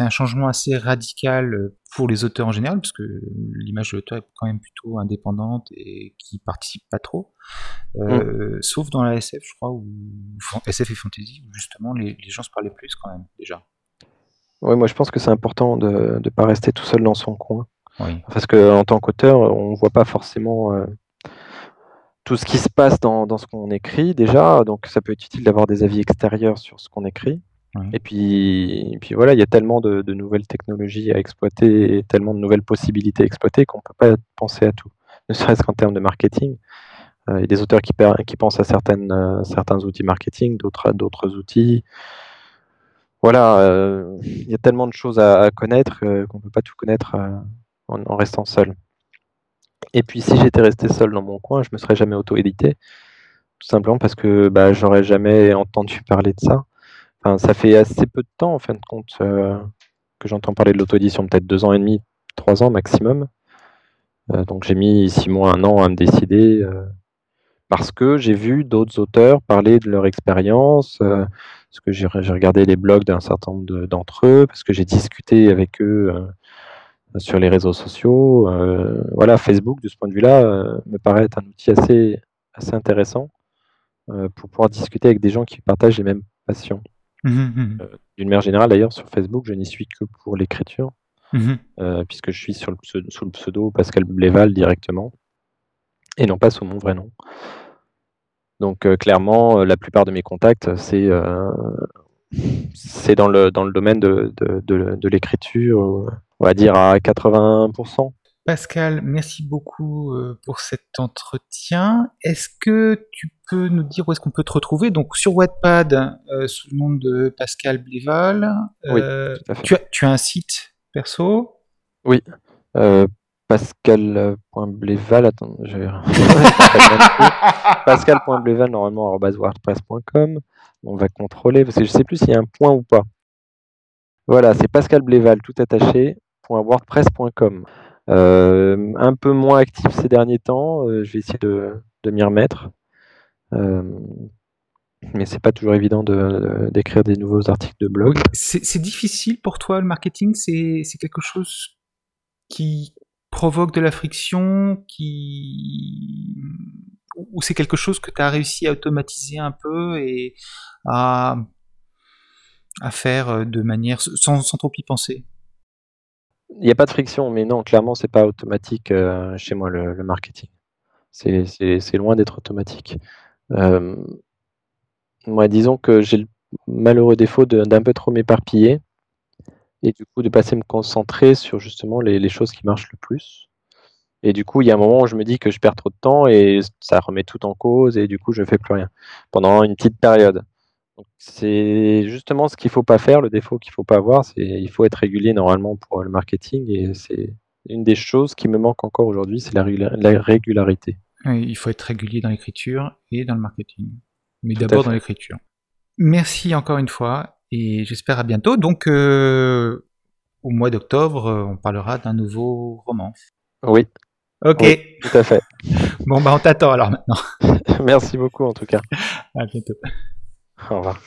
Speaker 1: un changement assez radical euh, pour les auteurs en général, parce que l'image de l'auteur est quand même plutôt indépendante et qui participe pas trop, euh, mm. sauf dans la SF, je crois, ou SF et fantasy, où justement les, les, gens se parlaient plus quand même déjà.
Speaker 2: Oui, moi je pense que c'est important de ne pas rester tout seul dans son coin.
Speaker 1: Oui.
Speaker 2: Parce qu'en tant qu'auteur, on voit pas forcément euh, tout ce qui se passe dans, dans ce qu'on écrit déjà, donc ça peut être utile d'avoir des avis extérieurs sur ce qu'on écrit.
Speaker 1: Oui.
Speaker 2: Et puis, et puis voilà, il y a tellement de, de nouvelles technologies à exploiter, et tellement de nouvelles possibilités à exploiter qu'on peut pas penser à tout. Ne serait-ce qu'en termes de marketing. Euh, Il y a des auteurs qui, pensent à certaines, euh, certains outils marketing, d'autres à d'autres outils. Voilà, euh, il y a tellement de choses à, à connaître euh, qu'on peut pas tout connaître euh, en, restant seul. Et puis si j'étais resté seul dans mon coin, je me serais jamais auto-édité, tout simplement parce que bah, j'aurais jamais entendu parler de ça. Enfin, ça fait assez peu de temps, en fin de compte, euh, que j'entends parler de l'auto-édition, peut-être deux ans et demi, trois ans maximum. Euh, donc j'ai mis six mois, un an à me décider, euh, parce que j'ai vu d'autres auteurs parler de leur expérience, parce que j'ai regardé les blogs d'un certain nombre de- d'entre eux, parce que j'ai discuté avec eux sur les réseaux sociaux. euh, voilà, Facebook, de ce point de vue-là, euh, me paraît être un outil assez, assez intéressant euh, pour pouvoir discuter avec des gens qui partagent les mêmes passions.
Speaker 1: Mhm, mhm.
Speaker 2: D'une manière générale, d'ailleurs, sur Facebook, je n'y suis que pour l'écriture, euh, puisque je suis sur le pseudo, sous le pseudo Pascal Bléval directement, et non pas sous mon vrai nom. Donc clairement, la plupart de mes contacts, c'est c'est dans le, dans le domaine de, de, de, de l'écriture, on va dire à 80%.
Speaker 1: Pascal, merci beaucoup euh, pour cet entretien. Est-ce que tu peux nous dire où est-ce qu'on peut te retrouver? Donc sur Wattpad, euh, sous le nom de Pascal Bléval.
Speaker 2: Oui,
Speaker 1: Euh,
Speaker 2: fait.
Speaker 1: tu, as, tu as un site perso?
Speaker 2: Euh, Pascal.bléval, attends, je vais- (laughs) (laughs) Pascal.bléval, normalement, wordpress.com. On va contrôler, parce que je sais plus s'il y a un point ou pas. Voilà, c'est Pascal Bléval, tout attaché, .wordpress.com. Euh, un peu moins actif ces derniers temps, euh, je vais essayer de, de m'y remettre. Euh, mais c'est pas toujours évident de- de- d'écrire des nouveaux articles de blog.
Speaker 1: C'est difficile pour toi le marketing? C'est c'est quelque chose qui provoque de la friction qui ou c'est quelque chose que tu as réussi à automatiser un peu et à, à faire de manière sans, sans trop y penser?
Speaker 2: Il n'y a pas de friction, mais non, clairement, c'est pas automatique euh, chez moi le, marketing. C'est- loin d'être automatique. Euh, moi, disons que j'ai le malheureux défaut d'un peu trop m'éparpiller et du coup de passer me concentrer sur justement les, les choses qui marchent le plus. Et du coup, il y a un moment où je me dis que je perds trop de temps et ça remet tout en cause et du coup, je fais plus rien pendant une petite période. C'est justement ce qu'il faut pas faire, le défaut qu'il faut pas avoir, c'est il faut être régulier normalement pour le marketing et c'est une des choses qui me manque encore aujourd'hui, c'est la, régula- la régularité.
Speaker 1: Il faut être régulier dans l'écriture et dans le marketing. Mais d'abord dans l'écriture. Merci encore une fois et j'espère à bientôt. Donc euh, au mois d'octobre, euh, on parlera d'un nouveau roman.
Speaker 2: Oui,
Speaker 1: Ok.
Speaker 2: Oui. tout à fait. (laughs)
Speaker 1: Bon bah on t'attend alors maintenant. (laughs)
Speaker 2: Merci beaucoup en tout cas.
Speaker 1: À bientôt.
Speaker 2: Au revoir.